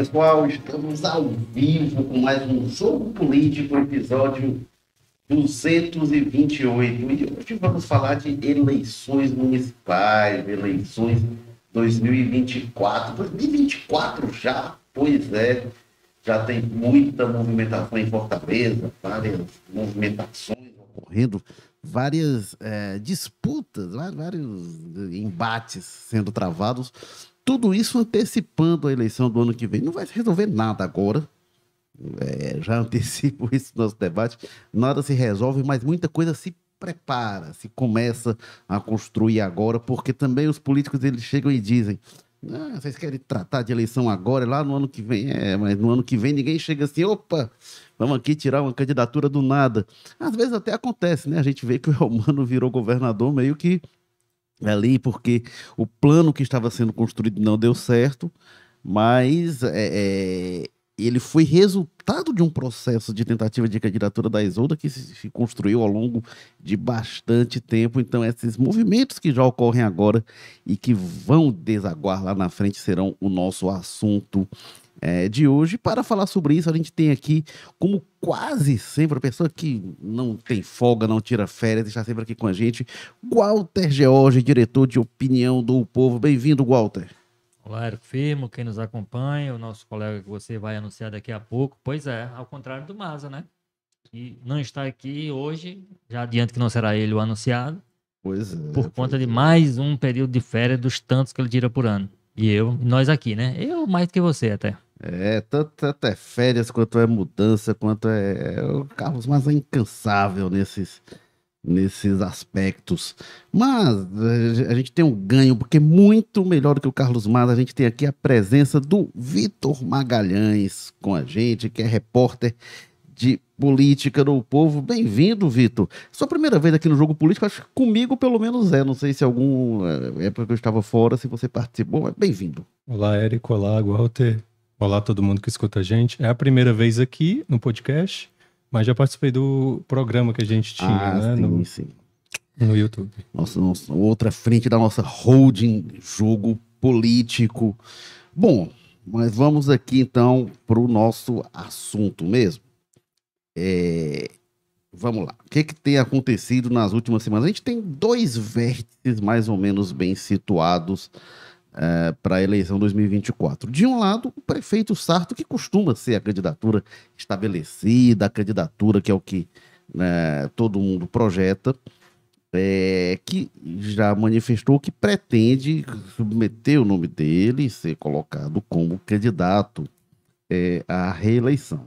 Pessoal, estamos ao vivo com mais um Jogo Político, episódio 228. E hoje vamos falar de eleições municipais, eleições 2024. 2024 já, pois é, já tem muita movimentação em Fortaleza, várias movimentações ocorrendo, várias é, disputas, vários embates sendo travados tudo isso antecipando a eleição do ano que vem. Não vai resolver nada agora. É, já antecipo isso no nosso debate. Nada se resolve, mas muita coisa se prepara, se começa a construir agora, porque também os políticos eles chegam e dizem: ah, vocês querem tratar de eleição agora, lá no ano que vem. É, mas no ano que vem ninguém chega assim, opa, vamos aqui tirar uma candidatura do nada. Às vezes até acontece, né? A gente vê que o Romano virou governador meio que ali, porque o plano que estava sendo construído não deu certo, mas é, é, ele foi resultado de um processo de tentativa de candidatura da Isolda que se construiu ao longo de bastante tempo. Então, esses movimentos que já ocorrem agora e que vão desaguar lá na frente serão o nosso assunto é, de hoje. Para falar sobre isso, a gente tem aqui, como quase sempre, a pessoa que não tem folga, não tira férias, está sempre aqui com a gente, Walter George, diretor de opinião do Povo. Bem-vindo, Walter. Olá, Érico Firmo, quem nos acompanha, o nosso colega que você vai anunciar daqui a pouco. Pois é, ao contrário do Maza, né? Que não está aqui hoje, já adianto que não será ele o anunciado. Pois é. Por conta de é. mais um período de férias dos tantos que ele tira por ano. E eu, nós aqui, né? Eu mais do que você até. É, tanto, tanto, é férias, quanto é mudança, quanto é. é o Carlos Mas é incansável nesses, nesses aspectos. Mas a gente tem um ganho, porque muito melhor do que o Carlos Mas, a gente tem aqui a presença do Vitor Magalhães com a gente, que é repórter de política do povo. Bem-vindo, Vitor. Sua primeira vez aqui no Jogo Político, acho que comigo pelo menos é. Não sei se algum é, época que eu estava fora, se você participou, mas bem-vindo. Olá, Érico. Olá, Walter. Olá todo mundo que escuta a gente. É a primeira vez aqui no podcast, mas já participei do programa que a gente tinha, ah, né? Sim, no, sim. no YouTube. Nossa, nossa, outra frente da nossa holding, jogo político. Bom, mas vamos aqui então para o nosso assunto mesmo. É, vamos lá. O que, que tem acontecido nas últimas semanas? A gente tem dois vértices mais ou menos bem situados é, para a eleição 2024. De um lado, o prefeito Sarto, que costuma ser a candidatura estabelecida, a candidatura que é o que né, todo mundo projeta, é, que já manifestou que pretende submeter o nome dele e ser colocado como candidato é, à reeleição.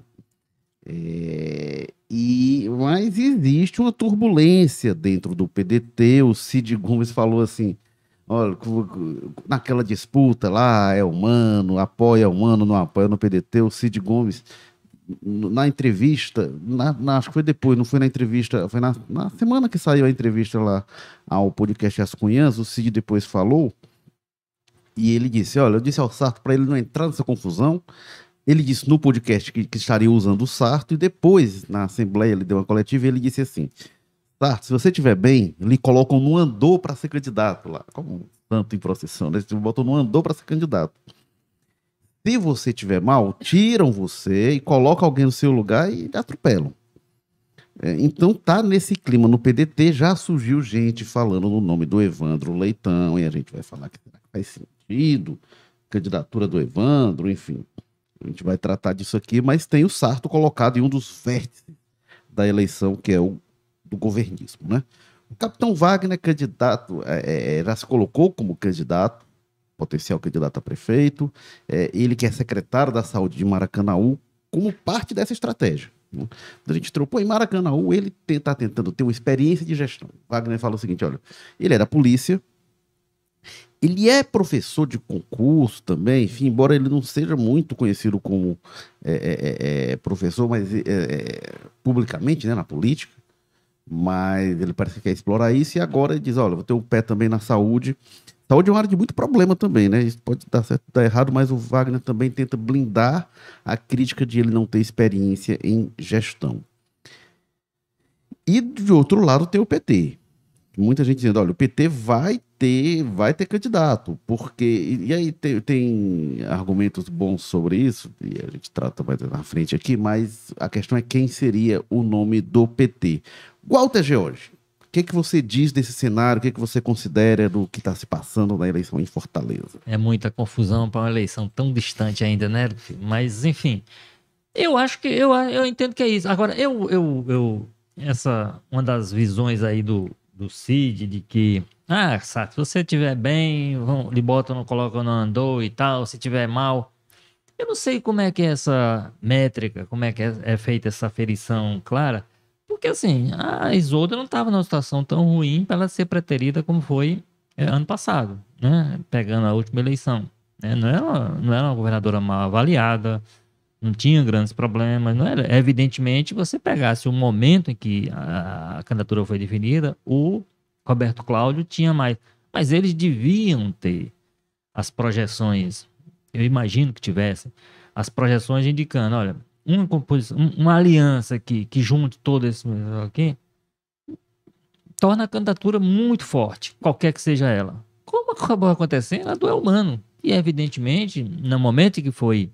É, e, mas existe uma turbulência dentro do PDT. O Cid Gomes falou assim: Olha, naquela disputa lá, é humano, apoia humano, não apoia no PDT, o Cid Gomes, na entrevista, na, na, acho que foi depois, não foi na entrevista, foi na, na semana que saiu a entrevista lá ao podcast As Cunhãs, o Cid depois falou, e ele disse, olha, eu disse ao Sarto para ele não entrar nessa confusão, ele disse no podcast que, que estaria usando o Sarto, e depois, na Assembleia, ele deu uma coletiva e ele disse assim, Tá, se você estiver bem, lhe colocam no andor para ser candidato lá. Como tanto em procissão, né? Eles botam no andor para ser candidato. Se você estiver mal, tiram você e colocam alguém no seu lugar e atropelam. É, então tá nesse clima. No PDT já surgiu gente falando no nome do Evandro Leitão, e a gente vai falar que faz sentido, candidatura do Evandro, enfim. A gente vai tratar disso aqui, mas tem o Sarto colocado em um dos vértices da eleição, que é o do governismo. Né? O capitão Wagner, candidato, é, é, já se colocou como candidato, potencial candidato a prefeito, é, ele que é secretário da saúde de Maracanaú, como parte dessa estratégia. Né? A gente trocou em Maracanaú, ele está tentando ter uma experiência de gestão. Wagner fala o seguinte: olha, ele é da polícia, ele é professor de concurso também, enfim, embora ele não seja muito conhecido como é, é, é, professor, mas publicamente, né, na política mas ele parece que quer explorar isso e agora ele diz, olha, vou ter o pé também na saúde. Saúde é uma área de muito problema também, né? Isso pode dar certo, dar errado, mas o Wagner também tenta blindar a crítica de ele não ter experiência em gestão. E de outro lado tem o PT. Muita gente dizendo, olha, o PT vai ter, vai ter candidato, porque e aí tem, tem, argumentos bons sobre isso e a gente trata mais na frente aqui, mas a questão é quem seria o nome do PT. Walter George, o que, que você diz desse cenário? O que, que você considera do que está se passando na eleição em Fortaleza? É muita confusão para uma eleição tão distante ainda, né? Mas enfim, eu acho que eu, eu entendo que é isso. Agora eu, eu, eu essa uma das visões aí do do Cid de que, ah, sabe, se você tiver bem, vão, lhe botam, não colocam, não andou e tal, se tiver mal. Eu não sei como é que é essa métrica, como é que é, é feita essa ferição clara, porque assim, a Isolda não estava numa situação tão ruim para ela ser preterida como foi é, ano passado, né? Pegando a última eleição. Né? Não, era, não era uma governadora mal avaliada, não tinha grandes problemas, não era. Evidentemente, você pegasse o momento em que a, a candidatura foi definida, o Roberto Cláudio tinha mais. Mas eles deviam ter as projeções, eu imagino que tivessem, as projeções indicando, olha, uma composição, uma aliança que, que junte todo esse aqui, torna a candidatura muito forte, qualquer que seja ela. Como acabou acontecendo, a do Elmano. E evidentemente, no momento que foi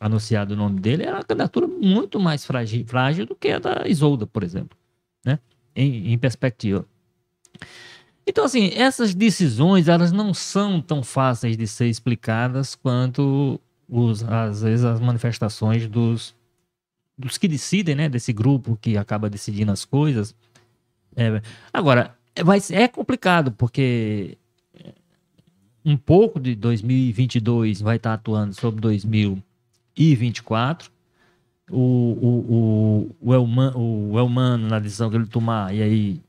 anunciado o nome dele, era uma candidatura muito mais frágil, frágil do que a da Isolda, por exemplo, né? em, em perspectiva. Então, assim, essas decisões, elas não são tão fáceis de ser explicadas quanto, os, às vezes, as manifestações dos, dos que decidem, né? Desse grupo que acaba decidindo as coisas. É, agora, vai, é complicado, porque um pouco de 2022 vai estar atuando sobre 2000 e 24. O, o, o, o, Elman, o Elmano, na decisão que ele tomar, e aí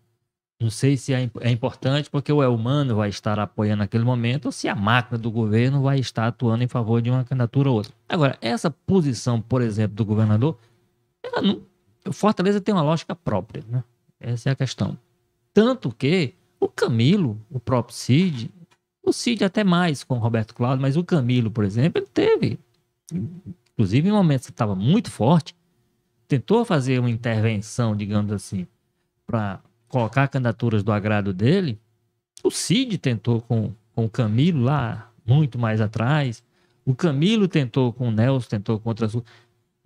não sei se é, é, importante porque o Elmano vai estar apoiando naquele momento ou se a máquina do governo vai estar atuando em favor de uma candidatura ou outra. Agora, essa posição, por exemplo, do governador, não, Fortaleza tem uma lógica própria, né? Essa é a questão. Tanto que o Camilo, o próprio Cid, o Cid até mais com o Roberto Cláudio, mas o Camilo, por exemplo, ele teve inclusive em momentos que estava muito forte, tentou fazer uma intervenção, digamos assim, para colocar candidaturas do agrado dele. O Cid tentou com, com o Camilo lá, muito mais atrás. O Camilo tentou com o Nelson, tentou com outras.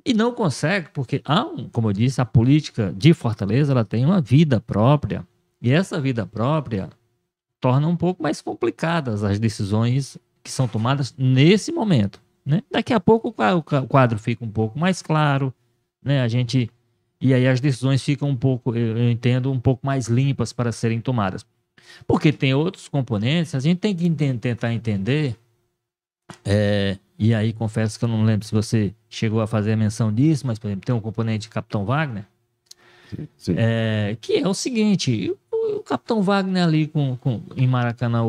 E não consegue, porque, há um, como eu disse, a política de Fortaleza ela tem uma vida própria. E essa vida própria torna um pouco mais complicadas as decisões que são tomadas nesse momento. Né? Daqui a pouco o quadro fica um pouco mais claro, né? A gente e aí as decisões ficam um pouco, eu entendo, um pouco mais limpas para serem tomadas. Porque tem outros componentes, a gente tem que tentar entender. É, e aí confesso que eu não lembro se você chegou a fazer a menção disso, mas por exemplo, tem um componente Capitão Wagner, sim, sim. É, que é o seguinte: o, o Capitão Wagner ali com, com, em Maracanã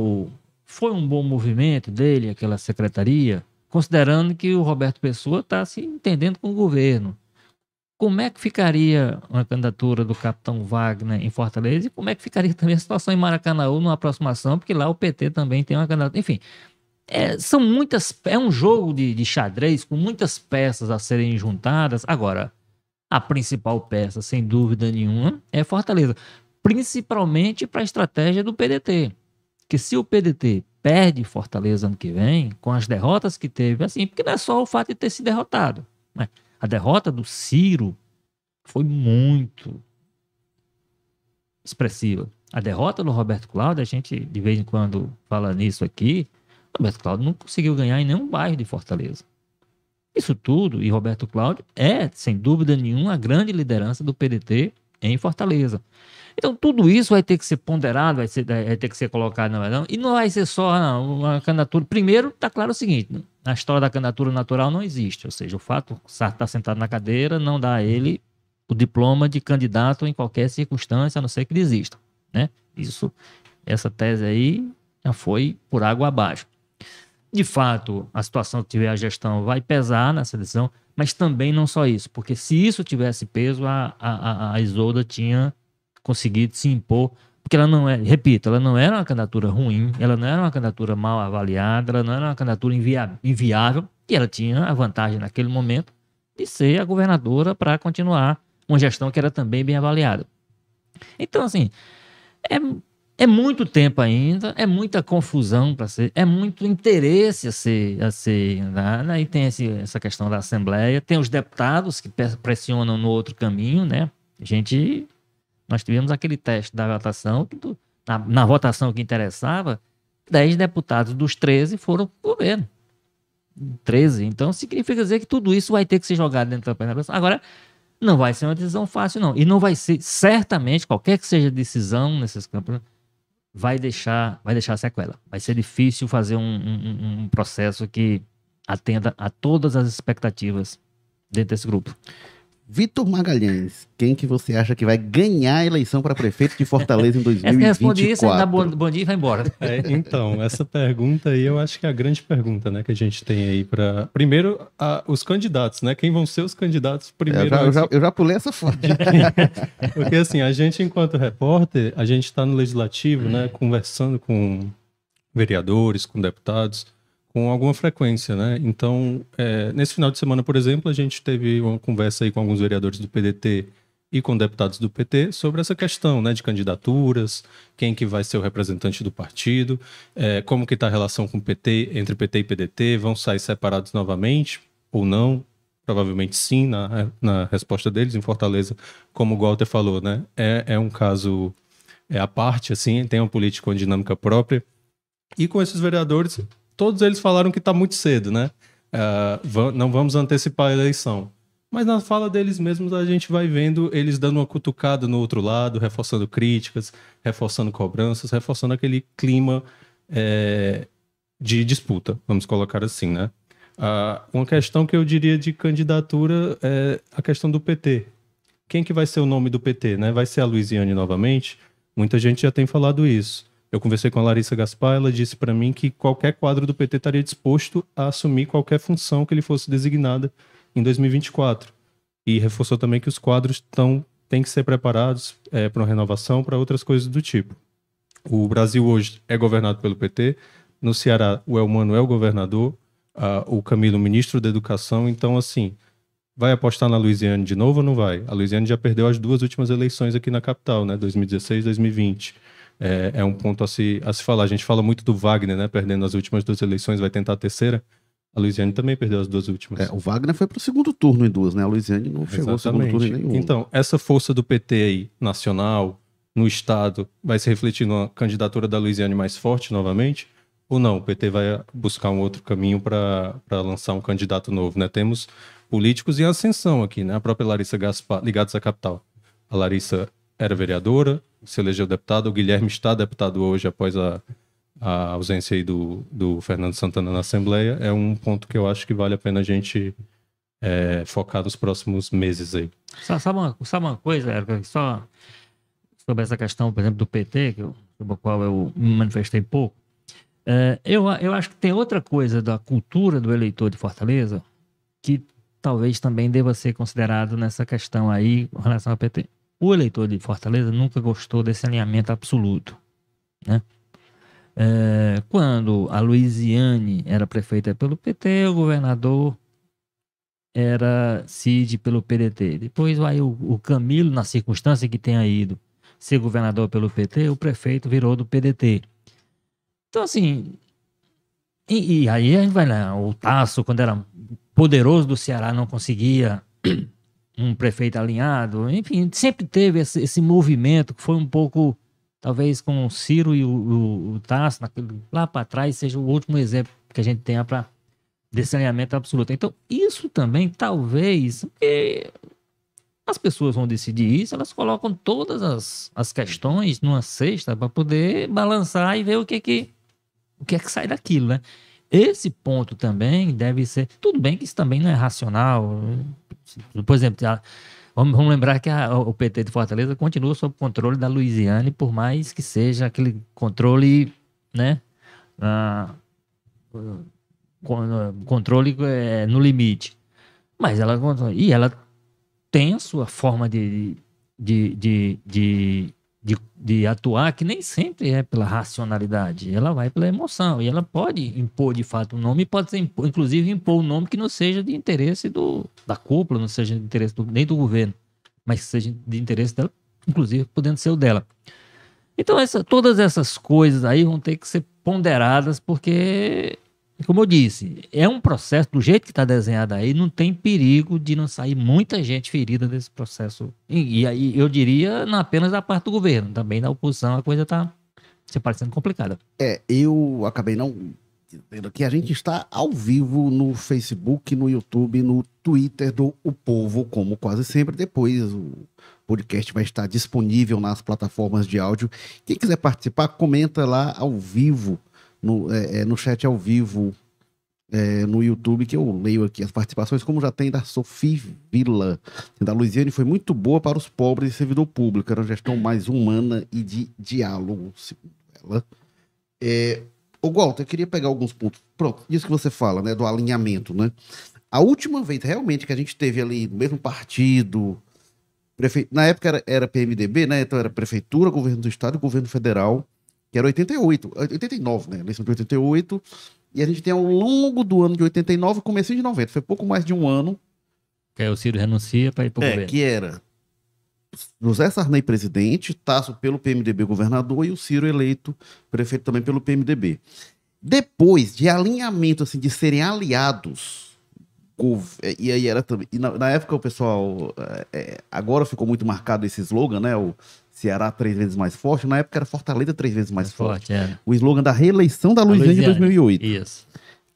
foi um bom movimento dele, aquela secretaria, considerando que o Roberto Pessoa está se entendendo com o governo. Como é que ficaria uma candidatura do capitão Wagner em Fortaleza e como é que ficaria também a situação em Maracanã numa aproximação, porque lá o PT também tem uma candidatura. Enfim, é, são muitas. É um jogo de, de xadrez com muitas peças a serem juntadas. Agora, a principal peça, sem dúvida nenhuma, é Fortaleza. Principalmente para a estratégia do PDT. Que se o PDT perde Fortaleza ano que vem, com as derrotas que teve, assim, porque não é só o fato de ter se derrotado. Né? A derrota do Ciro foi muito expressiva. A derrota do Roberto Cláudio, a gente de vez em quando fala nisso aqui, Roberto Cláudio não conseguiu ganhar em nenhum bairro de Fortaleza. Isso tudo, e Roberto Cláudio é, sem dúvida nenhuma, a grande liderança do PDT em Fortaleza. Então, tudo isso vai ter que ser ponderado, vai, ser, vai ter que ser colocado na verdade. E não vai ser só não, uma candidatura. Primeiro, está claro o seguinte: na história da candidatura natural não existe. Ou seja, o fato de estar tá sentado na cadeira não dá a ele o diploma de candidato em qualquer circunstância, a não ser que ele exista. Né? Isso, essa tese aí já foi por água abaixo. De fato, a situação que tiver a gestão vai pesar nessa decisão, mas também não só isso, porque se isso tivesse peso, a, a, a Isolda tinha conseguido se impor, porque ela não é, repito, ela não era uma candidatura ruim, ela não era uma candidatura mal avaliada, ela não era uma candidatura invia, inviável, e ela tinha a vantagem naquele momento de ser a governadora para continuar uma gestão que era também bem avaliada. Então, assim, é, é muito tempo ainda, é muita confusão para ser, é muito interesse a ser, a ser dado. Aí tem esse, essa questão da Assembleia, tem os deputados que pressionam no outro caminho, né? A gente, nós tivemos aquele teste da votação, que na, na votação que interessava, 10 deputados dos 13 foram para o governo. 13. Então significa dizer que tudo isso vai ter que ser jogado dentro da panela. Agora, não vai ser uma decisão fácil, não. E não vai ser, certamente, qualquer que seja a decisão nesses campos vai deixar, vai deixar sequela. Vai ser difícil fazer um, um, um processo que atenda a todas as expectativas dentro desse grupo. Vitor Magalhães, quem que você acha que vai ganhar a eleição para prefeito de Fortaleza em 2024? Essa responde isso, dá bom, bom dia e vai embora. É, então, essa pergunta aí eu acho que é a grande pergunta, né, que a gente tem aí para primeiro a, os candidatos, né? Quem vão ser os candidatos primeiro? Eu já, eu já, eu já pulei essa foto. Porque assim, a gente enquanto repórter, a gente está no legislativo, né, conversando com vereadores, com deputados com alguma frequência, né? Então, é, nesse final de semana, por exemplo, a gente teve uma conversa aí com alguns vereadores do PDT e com deputados do PT sobre essa questão, né, de candidaturas, quem que vai ser o representante do partido, é, como que está a relação com o PT, entre PT e PDT, vão sair separados novamente ou não? Provavelmente sim, na, na resposta deles em Fortaleza, como o Walter falou, né? É, é um caso é a parte, assim, tem uma política com dinâmica própria. E com esses vereadores, todos eles falaram que está muito cedo, né? Uh, não vamos antecipar a eleição. Mas na fala deles mesmos a gente vai vendo eles dando uma cutucada no outro lado, reforçando críticas, reforçando cobranças, reforçando aquele clima é, de disputa, vamos colocar assim, né? Uh, uma questão que eu diria de candidatura é a questão do PT. Quem que vai ser o nome do PT, né? Vai ser a Luiziane novamente? Muita gente já tem falado isso. Eu conversei com a Larissa Gaspar, ela disse para mim que qualquer quadro do PT estaria disposto a assumir qualquer função que ele fosse designada em 2024. E reforçou também que os quadros estão têm que ser preparados é, para uma renovação, para outras coisas do tipo. O Brasil hoje é governado pelo PT. No Ceará, o Elmano é o governador, o Camilo, ministro da Educação. Então, assim, vai apostar na Louisiana de novo ou não vai? A Louisiana já perdeu as duas últimas eleições aqui na capital, né? 2016 e 2020 é, é um ponto a se, a se falar. A gente fala muito do Wagner, né? Perdendo as últimas duas eleições, vai tentar a terceira. A Luiziane também perdeu as duas últimas. É, o Wagner foi para o segundo turno em duas, né? A Luiziane não chegou ao segundo turno em nenhum. Então, essa força do PT aí, nacional, no Estado, vai se refletir na candidatura da Luiziane mais forte novamente? Ou não? O PT vai buscar um outro caminho para lançar um candidato novo, né? Temos políticos em ascensão aqui, né? A própria Larissa Gaspar, ligados à capital. A Larissa era vereadora, se elegeu deputado. O Guilherme está deputado hoje após a, a ausência do, do Fernando Santana na Assembleia. É um ponto que eu acho que vale a pena a gente é, focar nos próximos meses aí. Sabe uma, sabe uma coisa, Érica, só sobre essa questão, por exemplo, do PT, que eu, sobre a qual eu me manifestei pouco. É, eu, eu acho que tem outra coisa da cultura do eleitor de Fortaleza que talvez também deva ser considerado nessa questão aí com relação ao PT o eleitor de Fortaleza nunca gostou desse alinhamento absoluto. Né? É, quando a Luiziane era prefeita pelo PT, o governador era Cid pelo PDT. Depois vai o, o Camilo, na circunstância que tenha ido ser governador pelo PT, o prefeito virou do PDT. Então, assim, e, e, aí a gente vai lá, o Tasso, quando era poderoso do Ceará, não conseguia um prefeito alinhado, enfim, sempre teve esse, esse, movimento que foi um pouco, talvez com o Ciro e o, o, o Tasso, naquele, lá para trás, seja o último exemplo que a gente tenha para desse alinhamento absoluto. Então, isso também, talvez, as pessoas vão decidir isso, elas colocam todas as, as questões numa cesta para poder balançar e ver o que que, o que é que sai daquilo, né? Esse ponto também deve ser. Tudo bem que isso também não é racional. Por exemplo, a, vamos, vamos, lembrar que a, o PT de Fortaleza continua sob controle da Louisiana, por mais que seja aquele controle, né? Controle é, no limite. Mas ela e ela tem a sua forma de, de, de, de, de, de, atuar que nem sempre é pela racionalidade, ela vai pela emoção e ela pode impor de fato um nome, pode ser, inclusive impor um nome que não seja de interesse do, da cúpula, não seja de interesse do, nem do governo, mas seja de interesse dela, inclusive podendo ser o dela. Então, essa, todas essas coisas aí vão ter que ser ponderadas, porque, como eu disse, é um processo, do jeito que está desenhado aí, não tem perigo de não sair muita gente ferida desse processo. E, aí, eu diria, não apenas da parte do governo, também da oposição, a coisa está se parecendo complicada. É, eu acabei não dizendo que a gente está ao vivo no Facebook, no YouTube, no Twitter do O Povo, como quase sempre. Depois o podcast vai estar disponível nas plataformas de áudio. Quem quiser participar, comenta lá ao vivo, no, é, é, no chat ao vivo, é, no YouTube, que eu leio aqui as participações, como já tem da Sofia Vila, da Luiziane, foi muito boa para os pobres e servidor público. Era uma gestão mais humana e de diálogo, segundo ela. É, Ô, Walter, eu queria pegar alguns pontos. Pronto, isso que você fala, né, do alinhamento, né? A última vez realmente que a gente teve ali no mesmo partido, prefe... na época era, era PMDB, né? Então era Prefeitura, Governo do Estado e Governo Federal, que era 88, 89, né? Eleição de 88. E a gente tem ao longo do ano de 89, comecinho de 90, foi pouco mais de um ano. Que aí o Ciro renuncia para ir para o É, governo. que era José Sarney presidente, Tasso pelo PMDB governador e o Ciro eleito prefeito também pelo PMDB. Depois de alinhamento, assim, de serem aliados, gov- e aí era também. Na, na época o pessoal. é, é, agora ficou muito marcado esse slogan, né? O Ceará três vezes mais forte. Na época era Fortaleza três vezes mais, forte. é. O slogan da reeleição da Luiziane de Luiziane. 2008, Isso.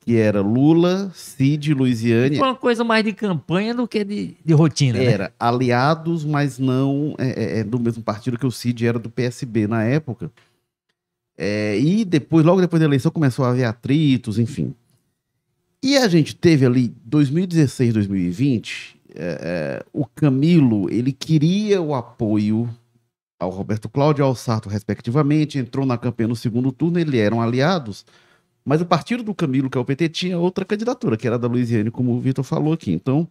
que era Lula, Cid, Luiziane. Foi uma coisa mais de campanha do que de, de rotina, né? Era aliados, mas não é, é, é do mesmo partido que o Cid era do PSB na época. É, e depois, logo depois da eleição, começou a haver atritos, enfim. E a gente teve ali 2016, 2020, é, é, o Camilo ele queria o apoio ao Roberto Cláudio e ao Sarto, respectivamente, entrou na campanha no segundo turno, eles eram aliados, mas o partido do Camilo, que é o PT, tinha outra candidatura, que era da Luiziane, como o Vitor falou aqui. Então,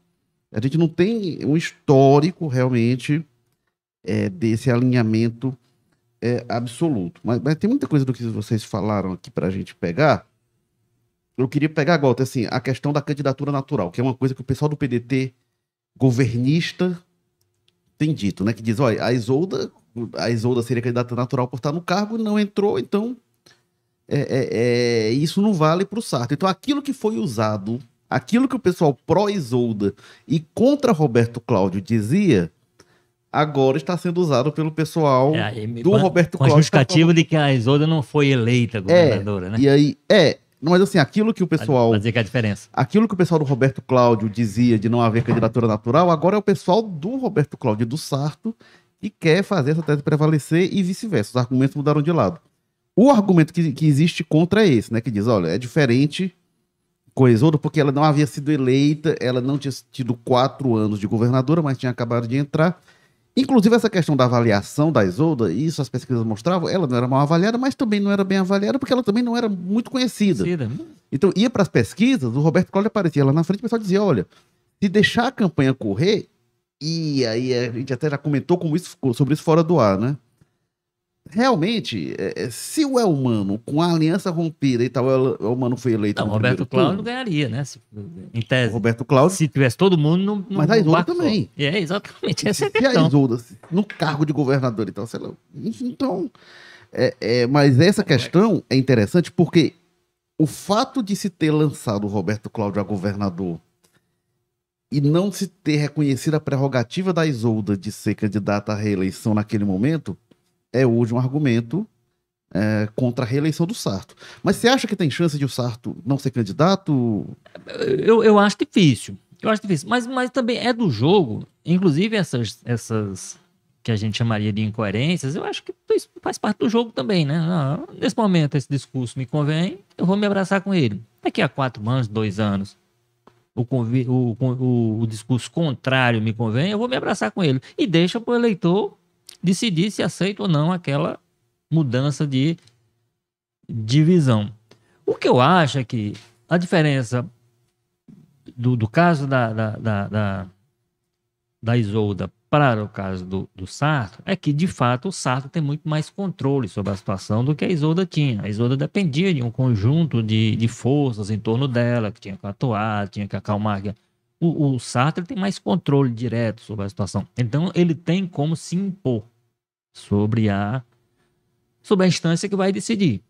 a gente não tem um histórico realmente é, desse alinhamento é, absoluto. Mas, mas tem muita coisa do que vocês falaram aqui para a gente pegar. Eu queria pegar agora, assim, a questão da candidatura natural, que é uma coisa que o pessoal do PDT governista tem dito, né? Que diz, olha, a Isolda, a Isolda seria candidata natural por estar no cargo, não entrou, então é, é, é, isso não vale para o Sarto. Então, aquilo que foi usado, aquilo que o pessoal pró-Isolda e contra Roberto Cláudio dizia, agora está sendo usado pelo pessoal É, aí do com- Roberto Com a Cláudio. justificativa de que a Isolda não foi eleita governadora, né? E aí, é, mas assim, aquilo que o pessoal, Pra dizer que é a diferença. aquilo que o pessoal do Roberto Cláudio dizia de não haver candidatura natural, agora é o pessoal do Roberto Cláudio e do Sarto que quer fazer essa tese prevalecer e vice-versa. Os argumentos mudaram de lado. O argumento que, que existe contra é esse, né? Que diz, olha, é diferente com a Isolda porque ela não havia sido eleita, ela não tinha tido quatro anos de governadora, mas tinha acabado de entrar. Inclusive, essa questão da avaliação da Isolda, isso as pesquisas mostravam, ela não era mal avaliada, mas também não era bem avaliada porque ela também não era muito conhecida. Cida. Então, ia para as pesquisas, o Roberto Cláudio aparecia lá na frente, o pessoal dizia: olha, se deixar a campanha correr, e aí a gente até já comentou como isso, sobre isso fora do ar, né? Realmente, é, é, se o Elmano, com a aliança rompida e tal, o Elmano foi eleito. Não, no Roberto primeiro turno, Cláudio ganharia, né? Se- Em o tese. Roberto Cláudio, Se tivesse todo mundo no, no Mas a Isolda também. É, exatamente. Essa é a a. Isolda, se- no cargo de governador e tal, sei lá. Então, é, é, mas essa questão é interessante porque o fato de se ter lançado o Roberto Cláudio a governador e não se ter reconhecido a prerrogativa da Isolda de ser candidata à reeleição naquele momento é hoje um argumento é, contra a reeleição do Sarto. Mas você acha que tem chance de o Sarto não ser candidato? Eu, eu acho difícil. Eu acho difícil. Mas, mas também é do jogo. Inclusive, essas, essas que a gente chamaria de incoerências, eu acho que isso faz parte do jogo também, né? Ah, nesse momento, esse discurso me convém, eu vou me abraçar com ele. Daqui a quatro anos, dois anos, o, o, o, o discurso contrário me convém, eu vou me abraçar com ele. E deixa para o eleitor decidir se aceita ou não aquela mudança de divisão. O que eu acho é que a diferença do, do caso da, da, da, da, da Isolda para o caso do, do Sarto é que, de fato, o Sarto tem muito mais controle sobre a situação do que a Isolda tinha. A Isolda dependia de um conjunto de, de forças em torno dela, que tinha que atuar, tinha que acalmar. O, o Sarto ele tem mais controle direto sobre a situação. Então, ele tem como se impor sobre a sobre a instância que vai decidir.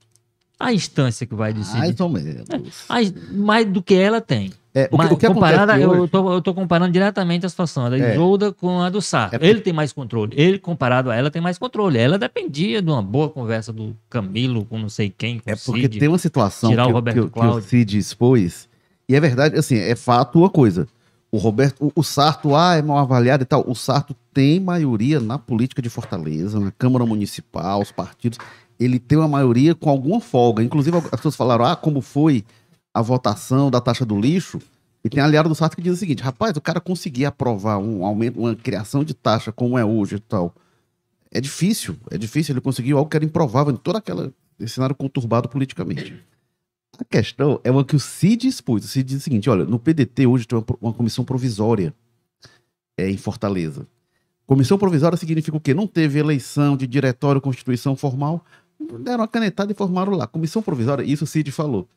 A instância que vai decidir. Mais ou menos. A- mais do que ela tem. É, o que, Mas o que comparada, acontece eu, hoje- tô, eu tô comparando diretamente a situação da É. Isolda com a do Sarto. É Ele tem mais controle. Ele, comparado a ela, tem mais controle. Ela dependia de uma boa conversa do Camilo com não sei quem, É o porque Cid. tem uma situação tirar o que, Roberto que, que o. Cid expôs, e é verdade, assim, é fato uma coisa. O Roberto, o, o Sarto, ah, é mal avaliado e tal. O Sarto tem maioria na política de Fortaleza, na Câmara Municipal, os partidos. Ele tem uma maioria com alguma folga. Inclusive, as pessoas falaram, ah, como foi a votação da taxa do lixo. E tem aliado do Sarto que diz o seguinte: rapaz, o cara conseguir aprovar um aumento, uma criação de taxa como é hoje e tal. É difícil, é difícil. Ele conseguiu algo que era improvável em todo aquele cenário conturbado politicamente. A questão é uma que o Cid expôs. O Cid diz o seguinte: olha, no PDT hoje tem uma, uma comissão provisória é, em Fortaleza. Comissão provisória significa o quê? Não teve eleição de diretório, constituição formal. Deram uma canetada e formaram lá. Comissão provisória, isso o Cid falou.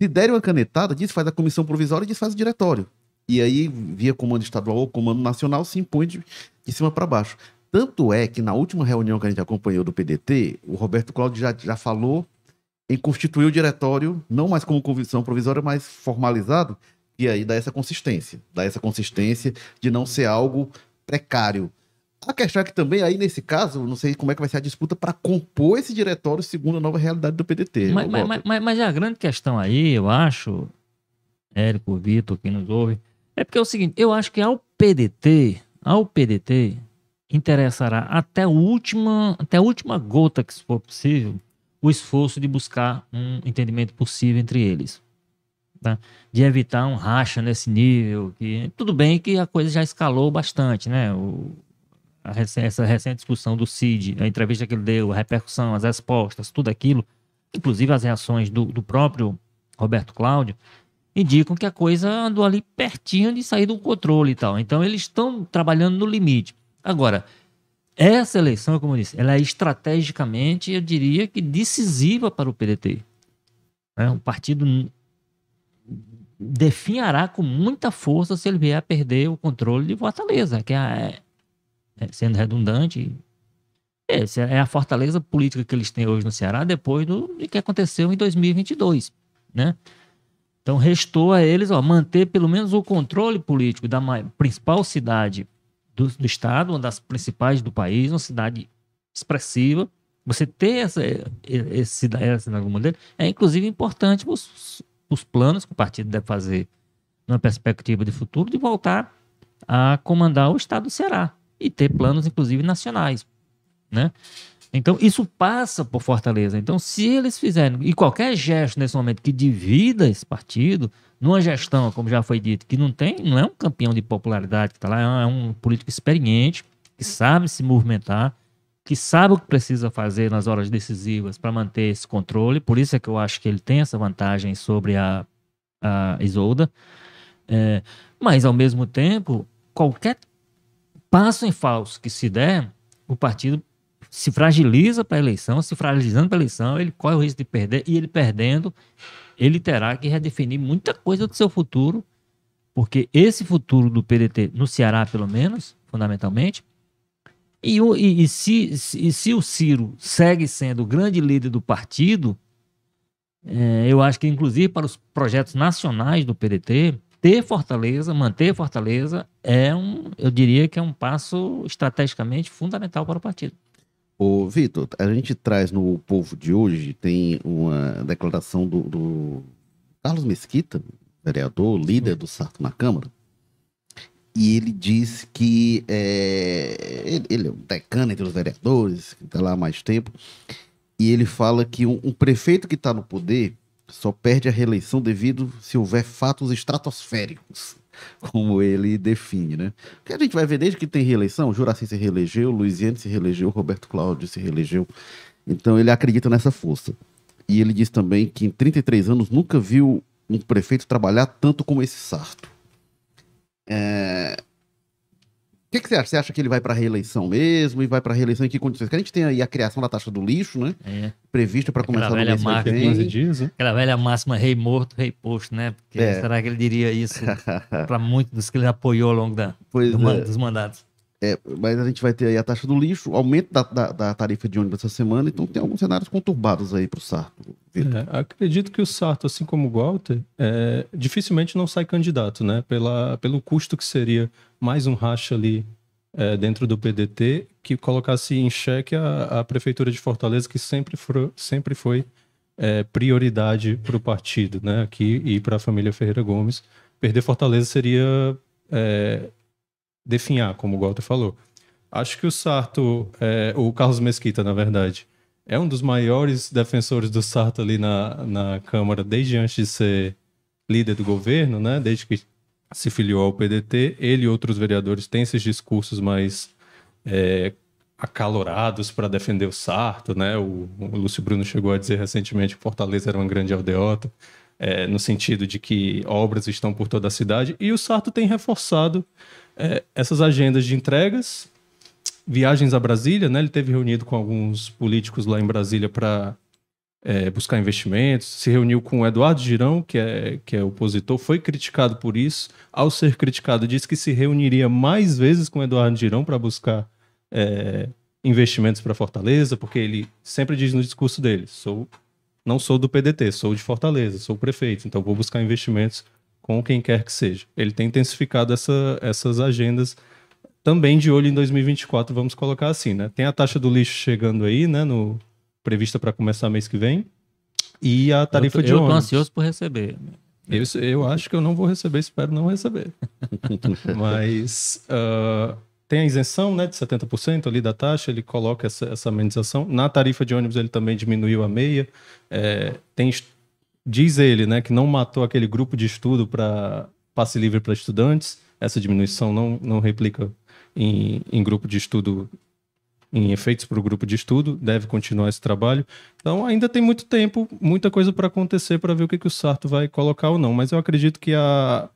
Se derem uma canetada, diz faz a comissão provisória e diz faz o diretório. E aí, via comando estadual ou comando nacional, se impõe de, de cima para baixo. Tanto é que na última reunião que a gente acompanhou do PDT, o Roberto Cláudio já, já falou em constituir o diretório, não mais como comissão provisória, mas formalizado, e aí dá essa consistência. Dá essa consistência de não ser algo precário. A questão é que também, aí nesse caso, não sei como é que vai ser a disputa para compor esse diretório segundo a nova realidade do PDT. Mas, mas, mas, mas- a grande questão aí, eu acho, Érico, Vitor, quem nos ouve, é porque é o seguinte, eu acho que ao PDT, ao PDT, interessará até a última, até a última gota que se for possível, o esforço de buscar um entendimento possível entre eles. tá? De evitar um racha nesse nível. Que, tudo bem que a coisa já escalou bastante, né? O, essa recente discussão do CID, a entrevista que ele deu, a repercussão, as respostas, tudo aquilo, inclusive as reações do, do próprio Roberto Cláudio, indicam que a coisa andou ali pertinho de sair do controle e tal. Então eles estão trabalhando no limite. Agora, essa eleição, como eu disse, ela é estrategicamente, eu diria que decisiva para o PDT. né? O partido definhará com muita força se ele vier a perder o controle de Fortaleza, que é, é, sendo redundante, essa é a fortaleza política que eles têm hoje no Ceará depois do que aconteceu em 2022, né? Então restou a eles ó, manter pelo menos o controle político da principal cidade do, do estado, uma das principais do país, uma cidade expressiva. Você ter essa, esse, cida- essa cidade modelo é inclusive importante para os planos que o partido deve fazer numa perspectiva de futuro de voltar a comandar o estado do Ceará e ter planos inclusive nacionais, né? Então, isso passa por Fortaleza. Então, se eles fizerem, e qualquer gesto nesse momento que divida esse partido, numa gestão, como já foi dito, que não tem, não é um campeão de popularidade que está lá, é um político experiente, que sabe se movimentar, que sabe o que precisa fazer nas horas decisivas para manter esse controle. Por isso é que eu acho que ele tem essa vantagem sobre a, a Isolda. É, mas, ao mesmo tempo, qualquer passo em falso que se der, o partido se fragiliza para a eleição, se fragilizando para a eleição, ele corre o risco de perder, e ele perdendo, ele terá que redefinir muita coisa do seu futuro, porque esse futuro do PDT, no Ceará pelo menos, fundamentalmente, e, o- e- e se, se- e se o Ciro segue sendo o grande líder do partido, é, eu acho que inclusive para os projetos nacionais do PDT, ter Fortaleza, manter Fortaleza, é um, eu diria que é um passo estrategicamente fundamental para o partido. Ô, Vitor, a gente traz no Povo de hoje, tem uma declaração do, do Carlos Mesquita, vereador, líder do Sarto na Câmara, e ele diz que é, ele, ele é um decano entre os vereadores, que está lá há mais tempo, e ele fala que um, um prefeito que está no poder só perde a reeleição devido se houver fatos estratosféricos, como ele define, né? Porque a gente vai ver desde que tem reeleição, Juraci se reelegeu, Luiziane se reelegeu, Roberto Cláudio se reelegeu. Então ele acredita nessa força. E ele diz também que em 33 anos nunca viu um prefeito trabalhar tanto como esse Sarto. É, que, que você acha? Você acha que ele vai para reeleição mesmo? E vai para reeleição em que condições? Porque a gente tem aí a criação da taxa do lixo, né? É. Prevista para Aquela começar no mês que marca Daqui a vem. 15 dias, né? Aquela velha máxima rei morto, rei posto, né? Porque É. será que ele diria isso para muitos dos que ele apoiou ao longo da, do é. dos mandatos? É, mas a gente vai ter aí a taxa do lixo, aumento da, da, da tarifa de ônibus essa semana, então tem alguns cenários conturbados aí para o Sarto. É, acredito que o Sarto, assim como o Walter, é, dificilmente não sai candidato, né? Pela, pelo custo que seria mais um racha ali é, dentro do PDT que colocasse em xeque a, a Prefeitura de Fortaleza, que sempre, for, sempre foi é, prioridade para o partido, né? Aqui e para a família Ferreira Gomes. Perder Fortaleza seria é, definhar, como o Walter falou. Acho que o Sarto, é, o Carlos Mesquita, na verdade, é um dos maiores defensores do Sarto ali na, na Câmara desde antes de ser líder do governo, né? Desde que se filiou ao PDT. Ele e outros vereadores têm esses discursos mais é, acalorados para defender o Sarto, né? O, o, Lúcio Bruno chegou a dizer recentemente que Fortaleza era uma grande aldeota, é, no sentido de que obras estão por toda a cidade. E o Sarto tem reforçado é, essas agendas de entregas, viagens a Brasília, né? Ele teve reunido com alguns políticos lá em Brasília para é, buscar investimentos, se reuniu com o Eduardo Girão, que é, que é opositor, foi criticado por isso. Ao ser criticado, disse que se reuniria mais vezes com o Eduardo Girão para buscar é, investimentos para Fortaleza, porque ele sempre diz no discurso dele: sou, não sou do PDT, sou de Fortaleza, sou prefeito, então vou buscar investimentos com quem quer que seja. Ele tem intensificado essa, essas agendas também de olho em 2024, vamos colocar assim, né? Tem a taxa do lixo chegando aí, né, no prevista para começar mês que vem. E a tarifa eu tô, de ônibus. Eu tô ansioso por receber. Eu, eu acho que eu não vou receber, espero não receber. Mas uh, tem a isenção né, de 70% ali da taxa, ele coloca essa, essa amenização. Na tarifa de ônibus ele também diminuiu a meia. É, tem Diz ele né, que não matou aquele grupo de estudo para passe livre para estudantes. Essa diminuição não, não replica em, em grupo de estudo, em efeitos para o grupo de estudo. Deve continuar esse trabalho. Então, ainda tem muito tempo, muita coisa para acontecer para ver o que, que o Sarto vai colocar ou não. Mas eu acredito que a,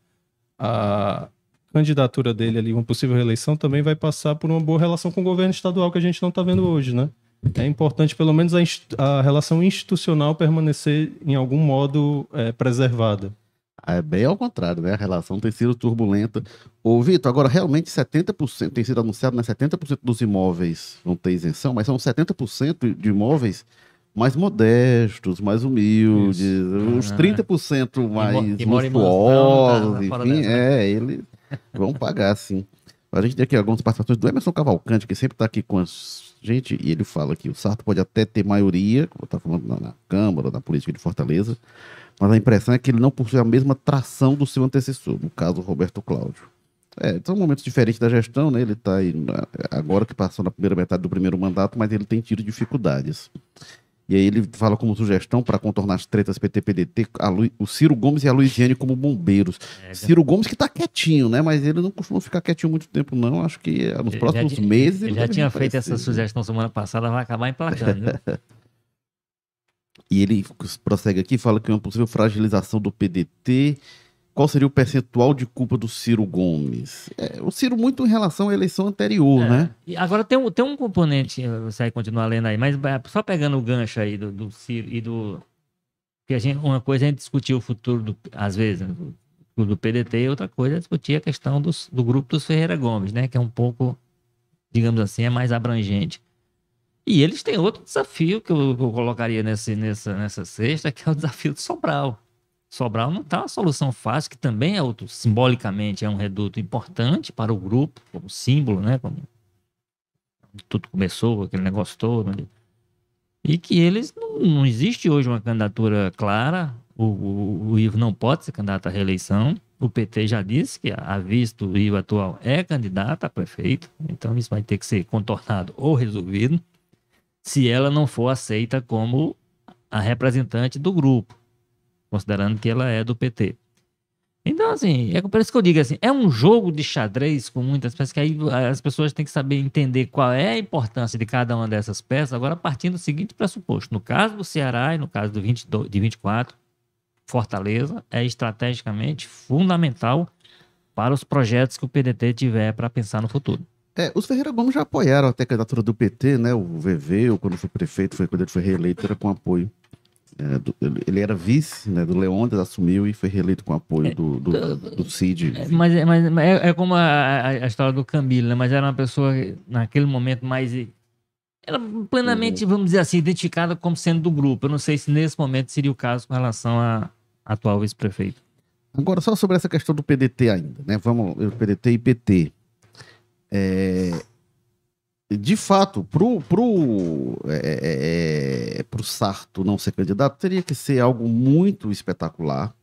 a candidatura dele ali, uma possível reeleição, também vai passar por uma boa relação com o governo estadual que a gente não está vendo hoje, né? É importante pelo menos a, a relação institucional permanecer em algum modo é, preservada. É bem ao contrário, né? A relação tem sido turbulenta. Ô, Vitor, agora realmente 70%, tem sido anunciado, né? 70% dos imóveis vão ter isenção, mas são 70% de imóveis mais modestos, mais humildes, Isso. os 30% mais luxuosos, enfim, é, eles vão pagar, sim. A gente tem aqui algumas participações do Emerson Cavalcante, que sempre está aqui com as Gente, e ele fala que o Sarto pode até ter maioria, como está falando na, na, Câmara, na política de Fortaleza, mas a impressão é que ele não possui a mesma tração do seu antecessor, no caso, Roberto Cláudio. É, são momentos diferentes da gestão, né? Ele está agora que passou na primeira metade do primeiro mandato, mas ele tem tido dificuldades. E aí ele fala como sugestão para contornar as tretas PT-PDT, o Ciro Gomes e a Luiziane como bombeiros. É, Ciro Gomes que está quietinho, né? Mas ele não costuma ficar quietinho muito tempo, não. Acho que eh, nos próximos já, meses... Ele, ele já tinha feito essa sugestão semana passada, vai acabar emplacando, né? e ele prossegue aqui, fala que uma possível fragilização do PDT qual seria o percentual de culpa do Ciro Gomes? É, o Ciro muito em relação à eleição anterior, é. né? E agora tem um, tem um componente, você vai continuar lendo aí, mas é, só pegando o gancho aí do, do Ciro e do... que a gente, uma coisa é a gente discutir o futuro, do, às vezes, né, do, do PDT, e outra coisa é discutir a questão dos, do grupo dos Ferreira Gomes, né? Que é um pouco, digamos assim, é mais abrangente. E eles têm outro desafio que eu, eu colocaria nesse, nessa, nessa sexta, que é o desafio do Sobral. Sobral não está uma solução fácil, que também é outro, simbolicamente, é um reduto importante para o grupo, como símbolo, né? Como tudo começou, aquele negócio todo. Né? E que eles não, não existe hoje uma candidatura clara. O, o, o, Ivo não pode ser candidato à reeleição. O PT já disse que, a visto o Ivo atual é candidato a prefeito. Então isso vai ter que ser contornado ou resolvido se ela não for aceita como a representante do grupo considerando que ela é do PT. Então, assim, é por isso que eu digo assim, é um jogo de xadrez com muitas peças, que aí as pessoas têm que saber entender qual é a importância de cada uma dessas peças, agora partindo do seguinte pressuposto. No caso do Ceará e no caso do 22, de 24, Fortaleza é estrategicamente fundamental para os projetos que o PDT tiver para pensar no futuro. É, os Ferreira Gomes já apoiaram até a candidatura do PT, né? O VV, quando foi prefeito, foi quando ele foi reeleito, era com apoio é, do- ele, era vice né, do Leônidas, assumiu e foi reeleito com apoio do, do, do Cid. É, Mas, é- mas é, é como a, a- história do Camilo, né? Mas era uma pessoa, naquele momento, mais. Era plenamente, vamos dizer assim, identificada como sendo do grupo. Eu não sei se nesse momento seria o caso com relação a atual vice-prefeito. Agora, só sobre essa questão do PDT ainda, né? Vamos, PDT e PT. É, de fato, pro, pro, é, é, pro Sarto não ser candidato, teria que ser algo muito espetacular,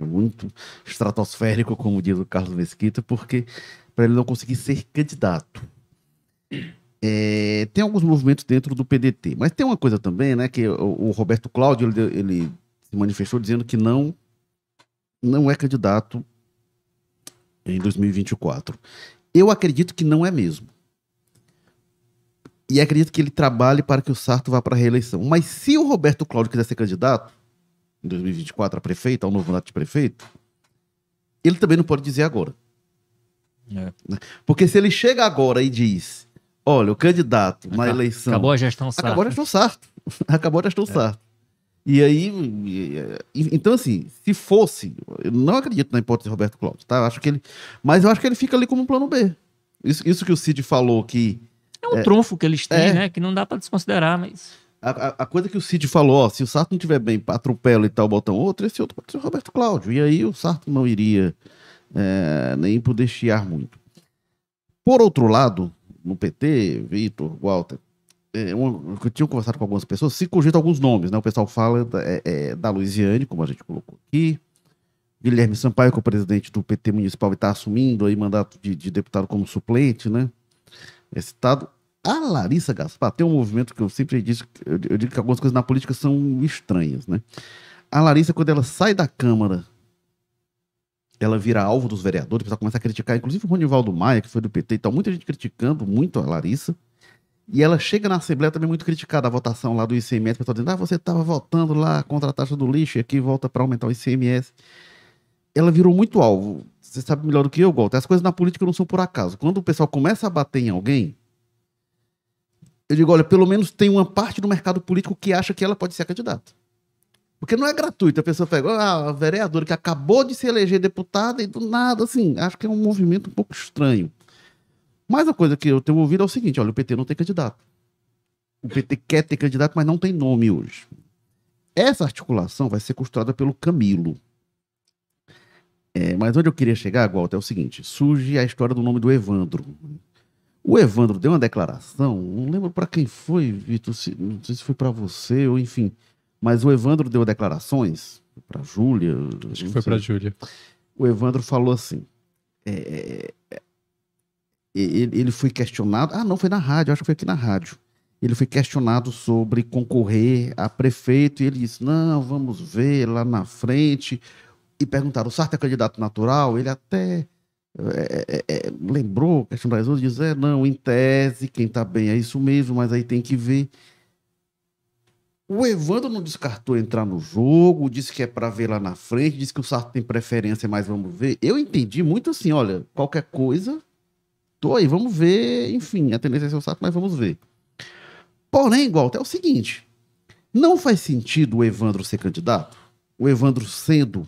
muito estratosférico, como diz o Carlos Mesquita, porque para ele não conseguir ser candidato. É, tem alguns movimentos dentro do PDT, mas tem uma coisa também, né? Que o, o Roberto Cláudio ele, ele se manifestou dizendo que não não é candidato em 2024. Eu acredito que não é mesmo. E acredito que ele trabalhe para que o Sarto vá para a reeleição. Mas se o Roberto Cláudio quiser ser candidato em 2024 a prefeito, ao novo mandato de prefeito, ele também não pode dizer agora. É. Porque se ele chega agora e diz: olha, o candidato na Acab- eleição. Acabou a gestão Sarto. Acabou a gestão Sarto. Acabou a gestão Sarto. E aí, então assim, se fosse, eu não acredito na hipótese de Roberto Cláudio, tá? Eu acho que ele, mas eu acho que ele fica ali como um plano B. Isso, isso que o Cid falou que É um trunfo que eles têm, É. né? Que não dá pra desconsiderar, mas. a, a- a coisa que o Cid falou, ó, se o Sarto não tiver bem, atropela e tal, bota um outro, esse outro pode ser o Roberto Cláudio. E aí o Sarto não iria é, nem poder chiar muito. Por outro lado, no PT, Vitor, Walter, é, uma- eu tinha conversado com algumas pessoas, se cogita alguns nomes, né? O pessoal fala da, é, é, da Luiziane, como a gente colocou aqui, Guilherme Sampaio, que é o presidente do PT municipal e está assumindo aí mandato de, de deputado como suplente, né? É citado. A Larissa Gaspar tem um movimento que eu sempre disse, eu, digo que algumas coisas na política são estranhas, né? A Larissa, quando ela sai da Câmara, ela vira alvo dos vereadores, o pessoal começa a criticar, inclusive o Ronivaldo Maia, que foi do PT e tal, muita gente criticando muito a Larissa. E ela chega na Assembleia também muito criticada a votação lá do ICMS, o pessoal dizendo, ah, você estava votando lá contra a taxa do lixo e aqui volta para aumentar o ICMS. Ela virou muito alvo. Você sabe melhor do que eu, Walter. As coisas na política não são por acaso. Quando o pessoal começa a bater em alguém, eu digo, olha, pelo menos tem uma parte do mercado político que acha que ela pode ser candidata. Porque não é gratuito. A pessoa pega, ah, a vereadora que acabou de se eleger deputada e do nada, assim, acho que é um movimento um pouco estranho. Mas a coisa que eu tenho ouvido é o seguinte: olha, o PT não tem candidato. O PT quer ter candidato, mas não tem nome hoje. Essa articulação vai ser costurada pelo Camilo. É, mas onde eu queria chegar, Walter, é o seguinte: surge a história do nome do Evandro. O Evandro deu uma declaração, não lembro para quem foi, Vitor, se- não sei se foi para você ou enfim, mas o Evandro deu declarações para Júlia. Acho que foi para Júlia. o Evandro falou assim. é, ele, ele foi questionado. Ah, não, foi na rádio, acho que foi aqui na rádio. Ele foi questionado sobre concorrer a prefeito e ele disse: não, vamos ver lá na frente. E perguntaram: o Sarto é candidato natural? Ele até é, é, lembrou, questão das outras, diz: é, não, em tese, quem tá bem é isso mesmo, mas aí tem que ver. O Evandro não descartou entrar no jogo, disse que é para ver lá na frente, disse que o Sarto tem preferência, mas vamos ver. Eu entendi muito assim, olha, qualquer coisa, tô aí, vamos ver, enfim, a tendência é ser o Sarto, mas vamos ver. Porém, Walter, é o seguinte, não faz sentido o Evandro ser candidato? O Evandro sendo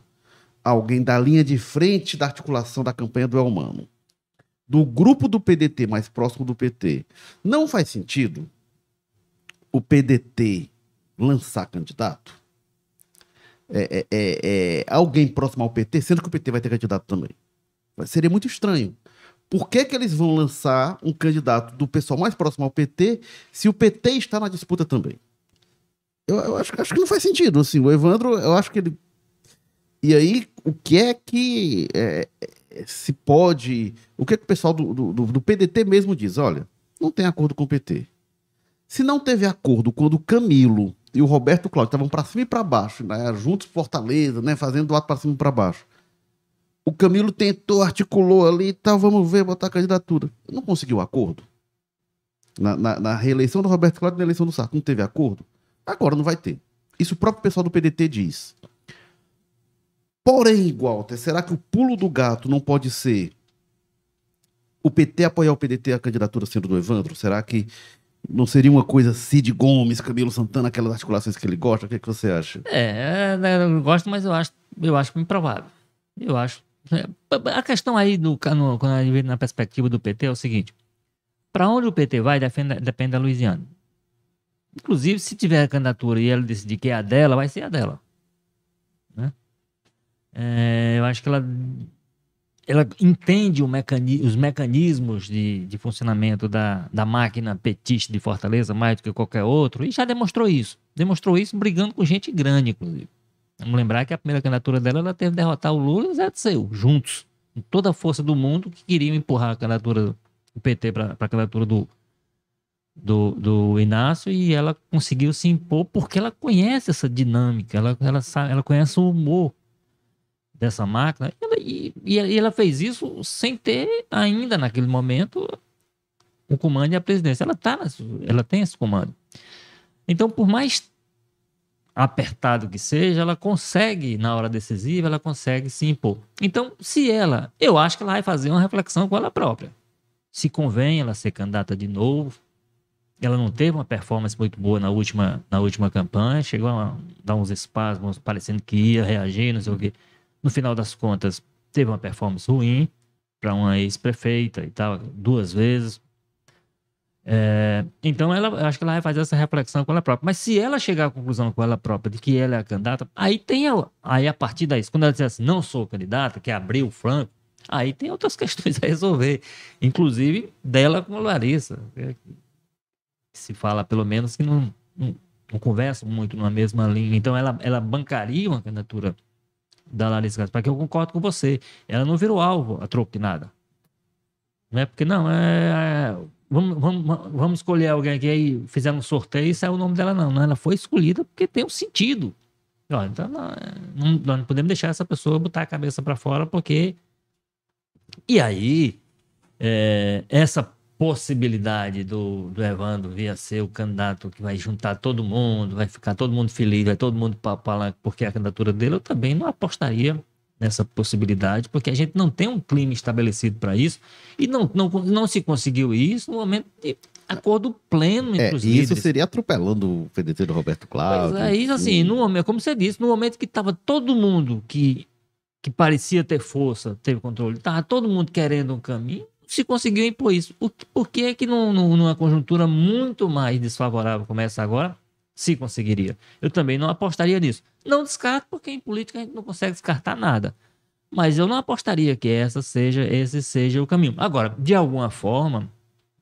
alguém da linha de frente da articulação da campanha do Elmano, do grupo do PDT mais próximo do PT. Não faz sentido o PDT lançar candidato? É, é- é- é alguém próximo ao PT, sendo que o PT vai ter candidato também. Seria muito estranho. Por que, que eles vão lançar um candidato do pessoal mais próximo ao PT se o PT está na disputa também? Eu, eu acho, acho que não faz sentido. Assim, o Evandro, eu acho que ele. E aí, o que é que é, é, se pode. O que, é que o pessoal do, do, do- PDT mesmo diz? Olha, não tem acordo com o PT. Se não teve acordo quando o Camilo e o Roberto Cláudio estavam para cima e para baixo, né, juntos Fortaleza, né, fazendo do ato para cima e para baixo. O Camilo tentou, articulou ali e tal, vamos ver, botar a candidatura. Não conseguiu acordo. Na, na- na reeleição do Roberto Cláudio e na eleição do Sarto, não teve acordo? Agora não vai ter. Isso o próprio pessoal do PDT diz. Porém, Walter, será que o pulo do gato não pode ser o PT apoiar o PDT a candidatura sendo do Evandro? Será que Não seria uma coisa Cid Gomes, Camilo Santana, aquelas articulações que ele gosta? O que, é que você acha? É, é, eu gosto, mas eu acho, eu acho improvável. Eu acho. é, A questão aí, do, no, quando a gente vê na perspectiva do PT, é o seguinte: para onde o PT vai depende, depende da Louisiana. Inclusive, se tiver a candidatura e ela decidir que é a dela, vai ser a dela. Né? Acho que ela, ela entende mecani- os mecanismos de, de funcionamento da, da máquina petista de Fortaleza mais do que qualquer outro e já demonstrou isso. Demonstrou isso brigando com gente grande, inclusive. Vamos lembrar que a primeira candidatura dela ela teve que derrotar o Lula e o Zé Disseu, juntos. Com toda a força do mundo que queriam empurrar a candidatura do PT para a candidatura do, do, do Inácio e ela conseguiu se impor porque ela conhece essa dinâmica, ela, ela, sabe, ela conhece o humor dessa máquina e e, e ela fez isso sem ter ainda naquele momento o comando e a presidência. Ela, tá, ela tem esse comando. Então, por mais apertado que seja, ela consegue, na hora decisiva, ela consegue se impor. Então, se ela, eu acho que ela vai fazer uma reflexão com ela própria. Se convém ela ser candidata de novo. Ela não teve uma performance muito boa na última, na última campanha, chegou a dar uns espasmos, parecendo que ia reagir, não sei o quê. No final das contas, teve uma performance ruim para uma ex-prefeita e tal, duas vezes. É, então, ela, acho que ela vai fazer essa reflexão com ela própria. Mas se ela chegar à conclusão com ela própria de que ela é a candidata, aí tem a, aí a partir daí, quando ela disser assim, não sou candidata, que abriu o franco, aí tem outras questões a resolver, inclusive dela com a Larissa, se fala pelo menos que não, não, não conversam muito numa mesma linha. Então, ela, ela bancaria uma candidatura da Larissa Gaspar, que eu concordo com você. Ela não virou alvo a troco de nada. Não é porque, não, é. Vamos, vamos, vamos escolher alguém aqui aí, fizeram um sorteio e saiu o nome dela, não. não. Ela foi escolhida porque tem um sentido. Ó, então, não, não, nós não podemos deixar essa pessoa botar a cabeça para fora, porque. E aí, é, essa possibilidade do, do Evandro vir a ser o candidato que vai juntar todo mundo, vai ficar todo mundo feliz, vai todo mundo para falar porque é a candidatura dele, eu também não apostaria nessa possibilidade, porque a gente não tem um clima estabelecido para isso e não, não, não se conseguiu isso no momento de acordo pleno entre É, os e isso líderes. seria atropelando o PDT do Roberto Cláudio. Pois é, isso assim, no momento, como você disse, no momento que estava todo mundo que, que parecia ter força, teve controle, estava todo mundo querendo um caminho, se conseguiu impor isso. Por, por que é que num- num- numa conjuntura muito mais desfavorável como essa agora, se conseguiria? Eu também não apostaria nisso. Não descarto, porque em política a gente não consegue descartar nada. Mas eu não apostaria que essa seja, esse seja o caminho. Agora, de alguma forma,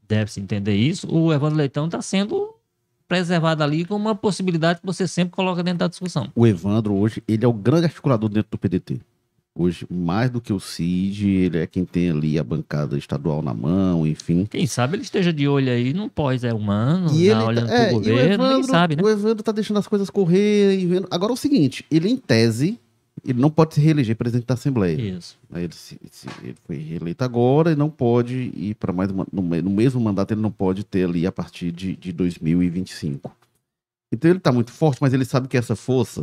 deve-se entender isso, o Evandro Leitão está sendo preservado ali como uma possibilidade que você sempre coloca dentro da discussão. O Evandro hoje, ele é o grande articulador dentro do PDT. Hoje, mais do que o Cid, ele é quem tem ali a bancada estadual na mão, enfim. Quem sabe ele esteja de olho aí num pós é humano, E ele, olhando é, pro o governo, quem Evandro, sabe, né? o Evandro tá deixando as coisas correr e vendo. Agora é o seguinte, ele em tese, ele não pode se reeleger presidente da Assembleia. Isso. Ele, se- se- ele foi reeleito agora e não pode ir para mais uma, no, no mesmo mandato, ele não pode ter ali a partir de, de 2025. Então ele tá muito forte, mas ele sabe que essa força,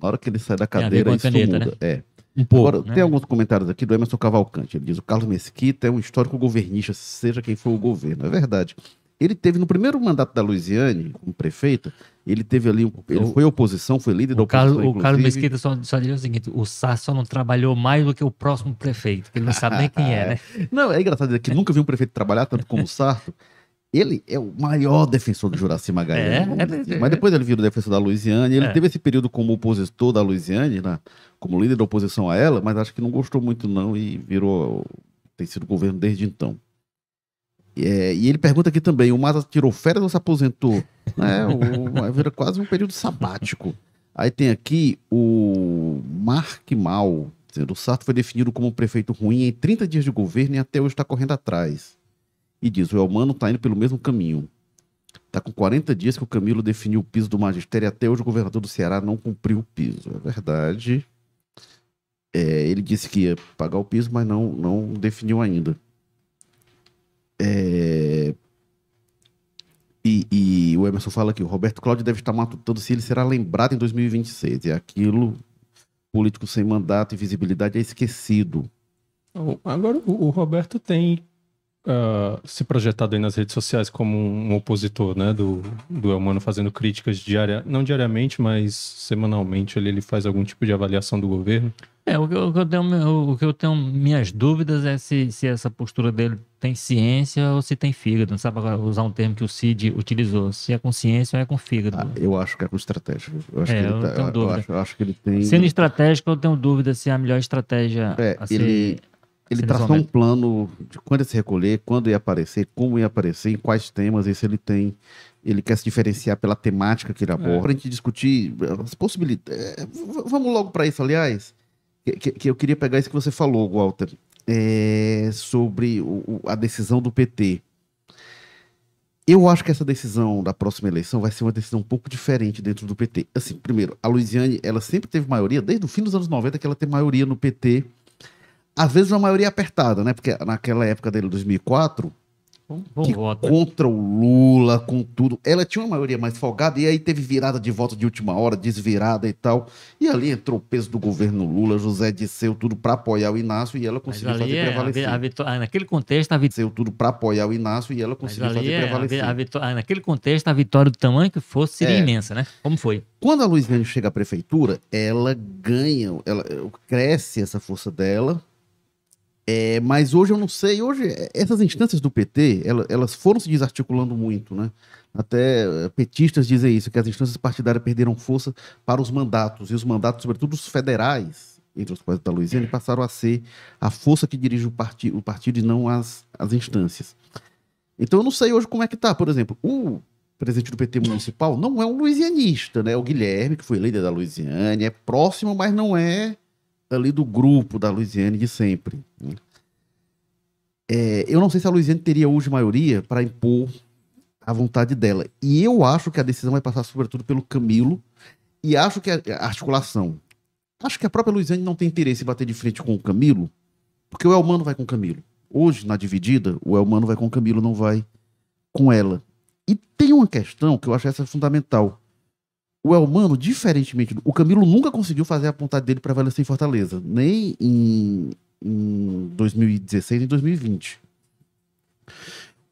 na hora que ele sai da cadeira, isso caneta, muda. É. Um pouco, Agora, né? tem alguns comentários aqui do Emerson Cavalcante. Ele diz: o Carlos Mesquita é um histórico governista, seja quem for o governo. É verdade. Ele teve no primeiro mandato da Luiziane, como prefeito, ele teve ali, ele foi oposição, foi líder da O Carlos, oposição. o Carlos. Mesquita só, só diria o seguinte: o Sá só não trabalhou mais do que o próximo prefeito, que ele não sabe nem quem é, né? Não, é engraçado dizer que nunca vi um prefeito trabalhar tanto como o Sarto. Ele é o maior defensor do Juraci Magalhães. É, é. Mas depois ele virou defensor da Luiziane. Ele É. teve esse período como opositor da Luiziane, né, como líder da oposição a ela, mas acho que não gostou muito não e virou tem sido governo desde então. É, e ele pergunta aqui também, o Maza tirou férias ou se aposentou? É, o, vira quase um período sabático. Aí tem aqui o Mark Mal, dizendo, o Sarto foi definido como um prefeito ruim em 30 dias de governo e até hoje está correndo atrás. E diz, o Elmano está indo pelo mesmo caminho. Está com 40 dias que o Camilo definiu o piso do magistério e até hoje o governador do Ceará não cumpriu o piso. É verdade. É, ele disse que ia pagar o piso, mas não, não definiu ainda. É, E, e o Emerson fala que o Roberto Cláudio deve estar matutando se ele será lembrado em 2026. E aquilo, político sem mandato e visibilidade, é esquecido. Agora, o Roberto tem uh, se projetado aí nas redes sociais como um, opositor, né, do, do Elmano fazendo críticas diária, não diariamente, mas semanalmente ele, ele faz algum tipo de avaliação do governo. É, o que, eu, o que eu tenho, o que eu tenho minhas dúvidas é se, se essa postura dele tem ciência ou se tem fígado. Não sabe usar um termo que o Cid utilizou. Se é com ciência ou é com fígado. Ah, eu acho que é com estratégia. Eu acho, é, que, ele tá, eu, eu, acho, eu acho, que ele tem. Sendo estratégico, eu tenho dúvida se é a melhor estratégia é, a ser, ele ele traçou um plano de quando ia se recolher, quando ia aparecer, como ia aparecer, em quais temas, e se ele tem. Ele quer se diferenciar pela temática que ele é. aborda. É. Para a gente discutir as possibilidades. É, vamos logo para isso, aliás. Que, que, que, eu queria pegar isso que você falou, Walter, é, sobre o, a decisão do PT. Eu acho que essa decisão da próxima eleição vai ser uma decisão um pouco diferente dentro do PT. Assim, primeiro, a Luiziane, ela sempre teve maioria, desde o fim dos anos 90 que ela tem maioria no PT às vezes uma maioria apertada, né? Porque naquela época dele, 2004, que contra o Lula, com tudo, ela tinha uma maioria mais folgada e aí teve virada de voto de última hora, desvirada e tal. E ali entrou o peso do governo Lula, José Disseu, tudo para apoiar o Inácio e ela conseguiu fazer é prevalecer. A, vitória, naquele contexto, a vitória. tudo para apoiar o Inácio e ela conseguiu fazer é, prevalecer. A vitória, naquele contexto, a vitória do tamanho que fosse seria é. imensa, né? Como foi? Quando a Luiziane chega à prefeitura, ela ganha, ela cresce essa força dela é, mas hoje eu não sei, hoje essas instâncias do PT, elas, foram se desarticulando muito, né? Até eh, petistas dizem isso, que as instâncias partidárias perderam força para os mandatos, e os mandatos, sobretudo os federais, entre os quais da Luiziane, passaram a ser a força que dirige o, parti o partido e não as, as instâncias. Então eu não sei hoje como é que tá. Por exemplo, o presidente do PT municipal não é um luisianista, né? O Guilherme, que foi líder da Luisiane, é próximo, mas não é ali do grupo da Luiziane de sempre. Né? É, eu não sei se a Luiziane teria hoje maioria para impor a vontade dela. E eu acho que a decisão vai passar sobretudo pelo Camilo. E acho que a, articulação. Acho que a própria Luiziane não tem interesse em bater de frente com o Camilo, porque o Elmano vai com o Camilo. Hoje, na dividida, o Elmano vai com o Camilo, não vai com ela. E tem uma questão que eu acho essa fundamental o Elmano, diferentemente, o Camilo nunca conseguiu fazer a vontade dele prevalecer em Fortaleza, nem em, em 2016 nem em 2020.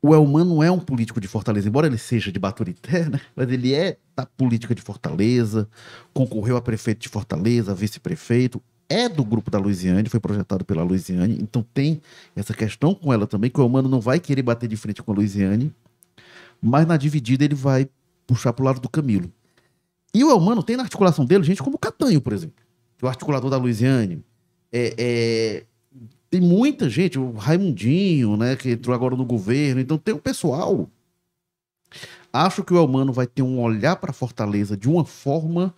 O Elmano é um político de Fortaleza, embora ele seja de Baturité, né? Mas ele é da política de Fortaleza, concorreu a prefeito de Fortaleza, vice-prefeito, é do grupo da Luiziane, foi projetado pela Luiziane, então tem essa questão com ela também, que o Elmano não vai querer bater de frente com a Luiziane, mas na dividida ele vai puxar pro lado do Camilo. E o Elmano tem na articulação dele gente como o Catanho, por exemplo, é o articulador da Luiziane. É, é, tem muita gente, o Raimundinho, né, que entrou agora no governo. Então tem o pessoal. Acho que o Elmano vai ter um olhar para Fortaleza de uma forma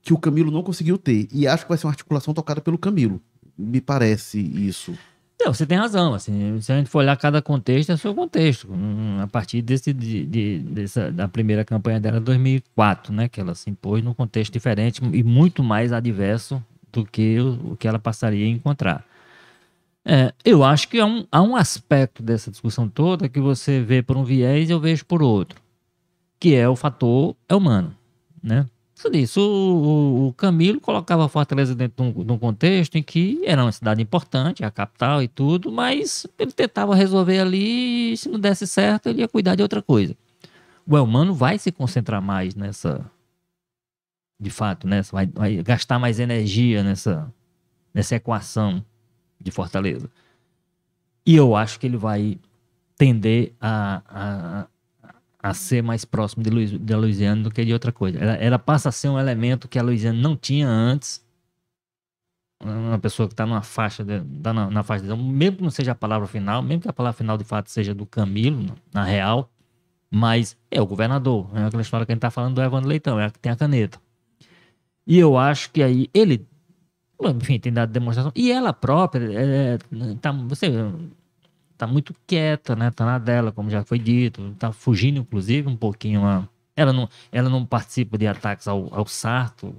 que o Camilo não conseguiu ter. E acho que vai ser uma articulação tocada pelo Camilo. Me parece isso. Não, você tem razão. Assim, se a gente for olhar cada contexto, é seu contexto. A partir desse, de, de, dessa, da primeira campanha dela, 2004, né? Que ela se impôs num contexto diferente e muito mais adverso do que o, o que ela passaria a encontrar. É, eu acho que há um, há um aspecto dessa discussão toda que você vê por um viés e eu vejo por outro, que é o fator humano, né? Isso, o, o, Camilo colocava Fortaleza dentro de um, de um, contexto em que era uma cidade importante, a capital e tudo, mas ele tentava resolver ali e se não desse certo, ele ia cuidar de outra coisa. O Elmano vai se concentrar mais nessa. De fato, nessa, vai, vai gastar mais energia nessa, nessa equação de Fortaleza. E eu acho que ele vai tender a, a, ser mais próximo de Luiz, da Louisiana do que de outra coisa. Ela, ela, passa a ser um elemento que a Louisiana não tinha antes. Uma pessoa que está numa faixa, de, tá na, na, faixa de, mesmo que não seja a palavra final, mesmo que a palavra final de fato seja do Camilo, na real, mas é o governador. É aquela história que a gente está falando do Evandro Leitão, é a que tem a caneta. E eu acho que aí ele, enfim, tem dado demonstração. E ela própria, é, tá, você tá muito quieta, né? Tá na dela, como já foi dito, tá fugindo, inclusive, um pouquinho. A... Ela, não, ela não participa de ataques ao, ao Sarto.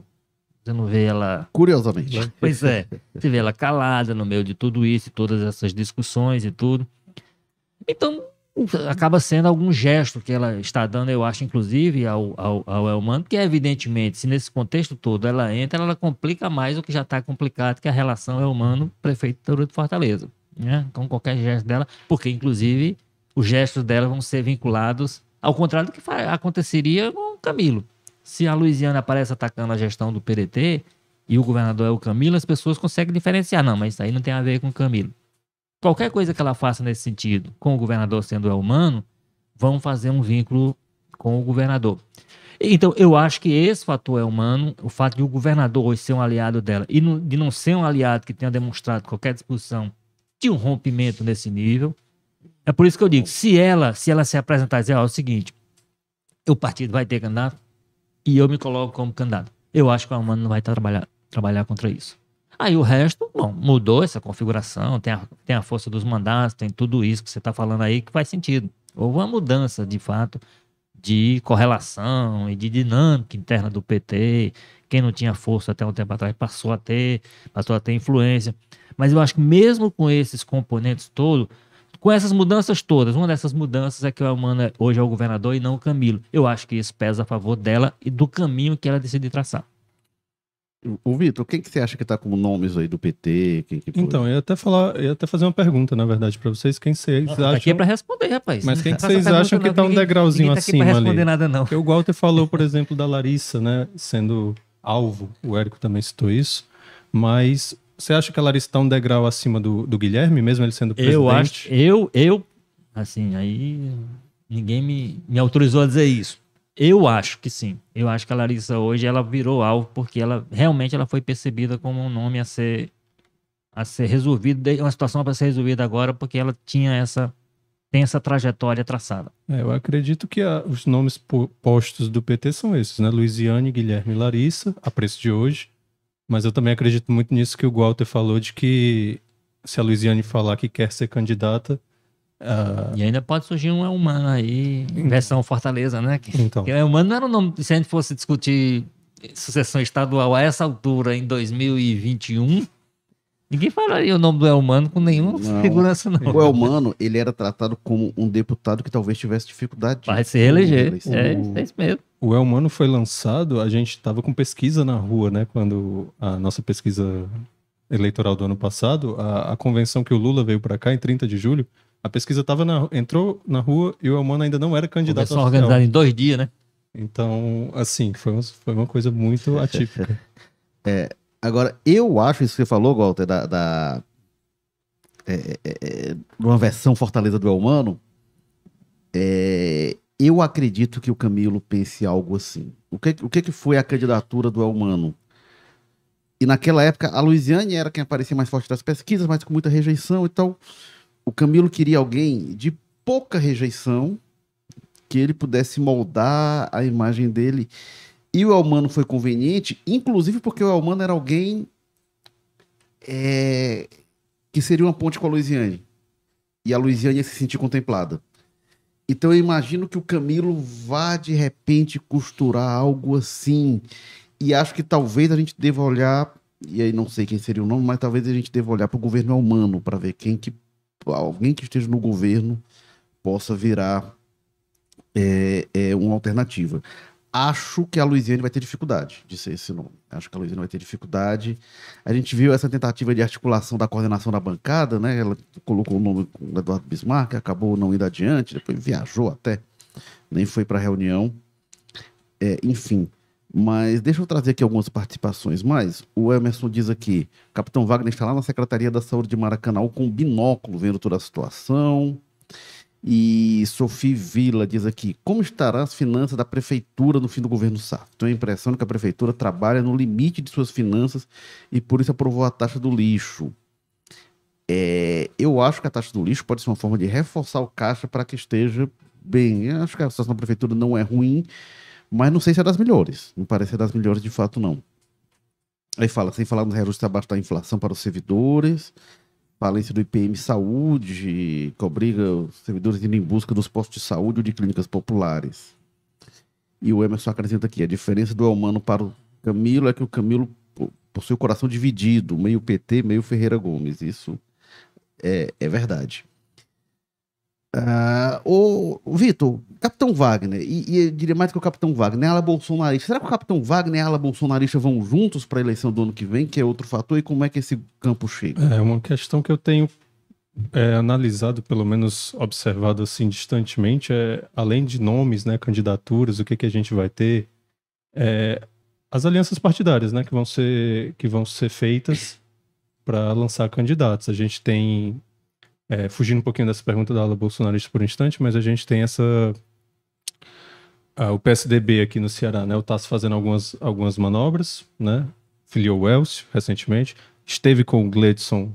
Você não vê ela. Curiosamente. Pois é. Você vê ela calada no meio de tudo isso, todas essas discussões e tudo. Então, acaba sendo algum gesto que ela está dando, eu acho, inclusive, ao, ao, ao Elmano, que evidentemente, se nesse contexto todo ela entra, ela complica mais o que já está complicado, que é a relação Elmano-Prefeitura de Fortaleza. Né? Com qualquer gesto dela, porque inclusive os gestos dela vão ser vinculados ao contrário do que aconteceria com o Camilo. Se a Luiziana aparece atacando a gestão do PDT e o governador é o Camilo, as pessoas conseguem diferenciar. Não, mas isso aí não tem a ver com o Camilo. Qualquer coisa que ela faça nesse sentido, com o governador sendo o humano, vão fazer um vínculo com o governador. Então, eu acho que esse fator é humano, o fato de o governador hoje ser um aliado dela e de não ser um aliado que tenha demonstrado qualquer disposição um rompimento nesse nível. É por isso que eu digo, se ela se ela se apresentar e dizer, ó, é o seguinte, o partido vai ter candidato e eu me coloco como candidato. Eu acho que o humano não vai trabalhar, trabalhar contra isso. Aí o resto, bom, mudou essa configuração, tem a, tem a força dos mandatos, tem tudo isso que você está falando aí que faz sentido. Houve uma mudança, de fato, de correlação e de dinâmica interna do PT. Quem não tinha força até um tempo atrás passou a ter, passou a ter influência. Mas eu acho que mesmo com esses componentes todos, com essas mudanças todas, uma dessas mudanças é que a Humana hoje é o governador e não o Camilo. Eu acho que isso pesa a favor dela e do caminho que ela decide traçar. O Vitor, quem que você acha que está como nomes aí do PT? Que então, eu ia até falar, eu ia até fazer uma pergunta, na verdade, para vocês. Quem vocês Nossa, acham? Aqui é para responder, rapaz. Mas quem que vocês acham que está um degrauzinho ninguém tá acima responder ali? nada, não. Porque o Walter falou, por exemplo, da Larissa, né, sendo alvo. O Érico também citou isso. Mas você acha que a Larissa está um degrau acima do, do Guilherme, mesmo ele sendo presidente? Eu acho, eu, eu, assim, aí ninguém me, me autorizou a dizer isso. Eu acho que sim. Eu acho que a Larissa hoje ela virou alvo porque ela realmente ela foi percebida como um nome a ser a ser resolvido, uma situação para ser resolvida agora porque ela tinha essa tem essa trajetória traçada. É, eu acredito que a, os nomes postos do PT são esses, né? Luiziane, Guilherme e Larissa, a preço de hoje. Mas eu também acredito muito nisso que o Walter falou de que se a Luiziane falar que quer ser candidata, Uh, e ainda pode surgir um humano aí, versão Fortaleza, né? Então. Que humano não era o nome. Se a gente fosse discutir sucessão estadual a essa altura, em 2021, ninguém falaria o nome do Elmano com nenhuma não. segurança, não. O Elmano, ele era tratado como um deputado que talvez tivesse dificuldade de. Vai se reeleger. É, é isso mesmo. O Elmano foi lançado, a gente estava com pesquisa na rua, né? Quando a nossa pesquisa eleitoral do ano passado, a, a convenção que o Lula veio para cá em 30 de julho, a pesquisa tava na, entrou na rua e o Elmano ainda não era candidato Começou organizado em dois dias, né? Então, assim, foi uma, foi uma coisa muito atípica. é, agora, eu acho isso que você falou, Walter, da, da é, é, é uma versão Fortaleza do Elmano, é, eu acredito que o Camilo pense algo assim. O que, o que, que foi a candidatura do Elmano? E naquela época, a Luiziane era quem aparecia mais forte das pesquisas, mas com muita rejeição e tal o Camilo queria alguém de pouca rejeição, que ele pudesse moldar a imagem dele. E o Elmano foi conveniente, inclusive porque o Elmano era alguém é, que seria uma ponte com a Luiziane. E a Luiziane ia se sentir contemplada. Então eu imagino que o Camilo vá de repente costurar algo assim. E acho que talvez a gente deva olhar, e aí não sei quem seria o nome, mas talvez a gente deva olhar para o governo humano para ver quem que alguém que esteja no governo possa virar é, é, uma alternativa. Acho que a Luiziane vai ter dificuldade de ser esse nome. Acho que a Luiziane vai ter dificuldade. A gente viu essa tentativa de articulação da coordenação da bancada, né? Ela colocou o nome do Eduardo Bismarck, acabou não indo adiante, depois viajou até, nem foi para a reunião. É, enfim, mas deixa eu trazer aqui algumas participações mais. O Emerson diz aqui: Capitão Wagner está lá na Secretaria da Saúde de Maracanã com binóculo vendo toda a situação. E Sophie Vila diz aqui: Como estarão as finanças da prefeitura no fim do governo Sá? Tenho a impressão que a prefeitura trabalha no limite de suas finanças e por isso aprovou a taxa do lixo. É, eu acho que a taxa do lixo pode ser uma forma de reforçar o caixa para que esteja bem. Eu acho que a situação da prefeitura não é ruim mas não sei se é das melhores. Não parece ser das melhores de fato, não. Aí fala, sem falar nos reajustes abaixo da inflação para os servidores, falência do IPM Saúde, que obriga os servidores a ir em busca dos postos de saúde ou de clínicas populares. E o Emerson acrescenta aqui, a diferença do Elmano para o Camilo é que o Camilo possui o coração dividido, meio PT, meio Ferreira Gomes. Isso é, é verdade. Uh, o, o Vitor, Capitão Wagner, e, e diria mais que o Capitão Wagner, ala bolsonarista. Será que o Capitão Wagner e ala bolsonarista vão juntos para a eleição do ano que vem, que é outro fator, e como é que esse campo chega? É uma questão que eu tenho é, analisado, pelo menos observado assim distantemente, é, além de nomes, né, candidaturas, o que, que a gente vai ter, é, as alianças partidárias, né, que vão ser, que vão ser feitas para lançar candidatos. A gente tem, é, fugindo um pouquinho dessa pergunta da ala bolsonarista por um instante, mas a gente tem essa o PSDB aqui no Ceará, né, o Tasso fazendo algumas, algumas manobras, né, filiou o Elcio recentemente, esteve com o Gledson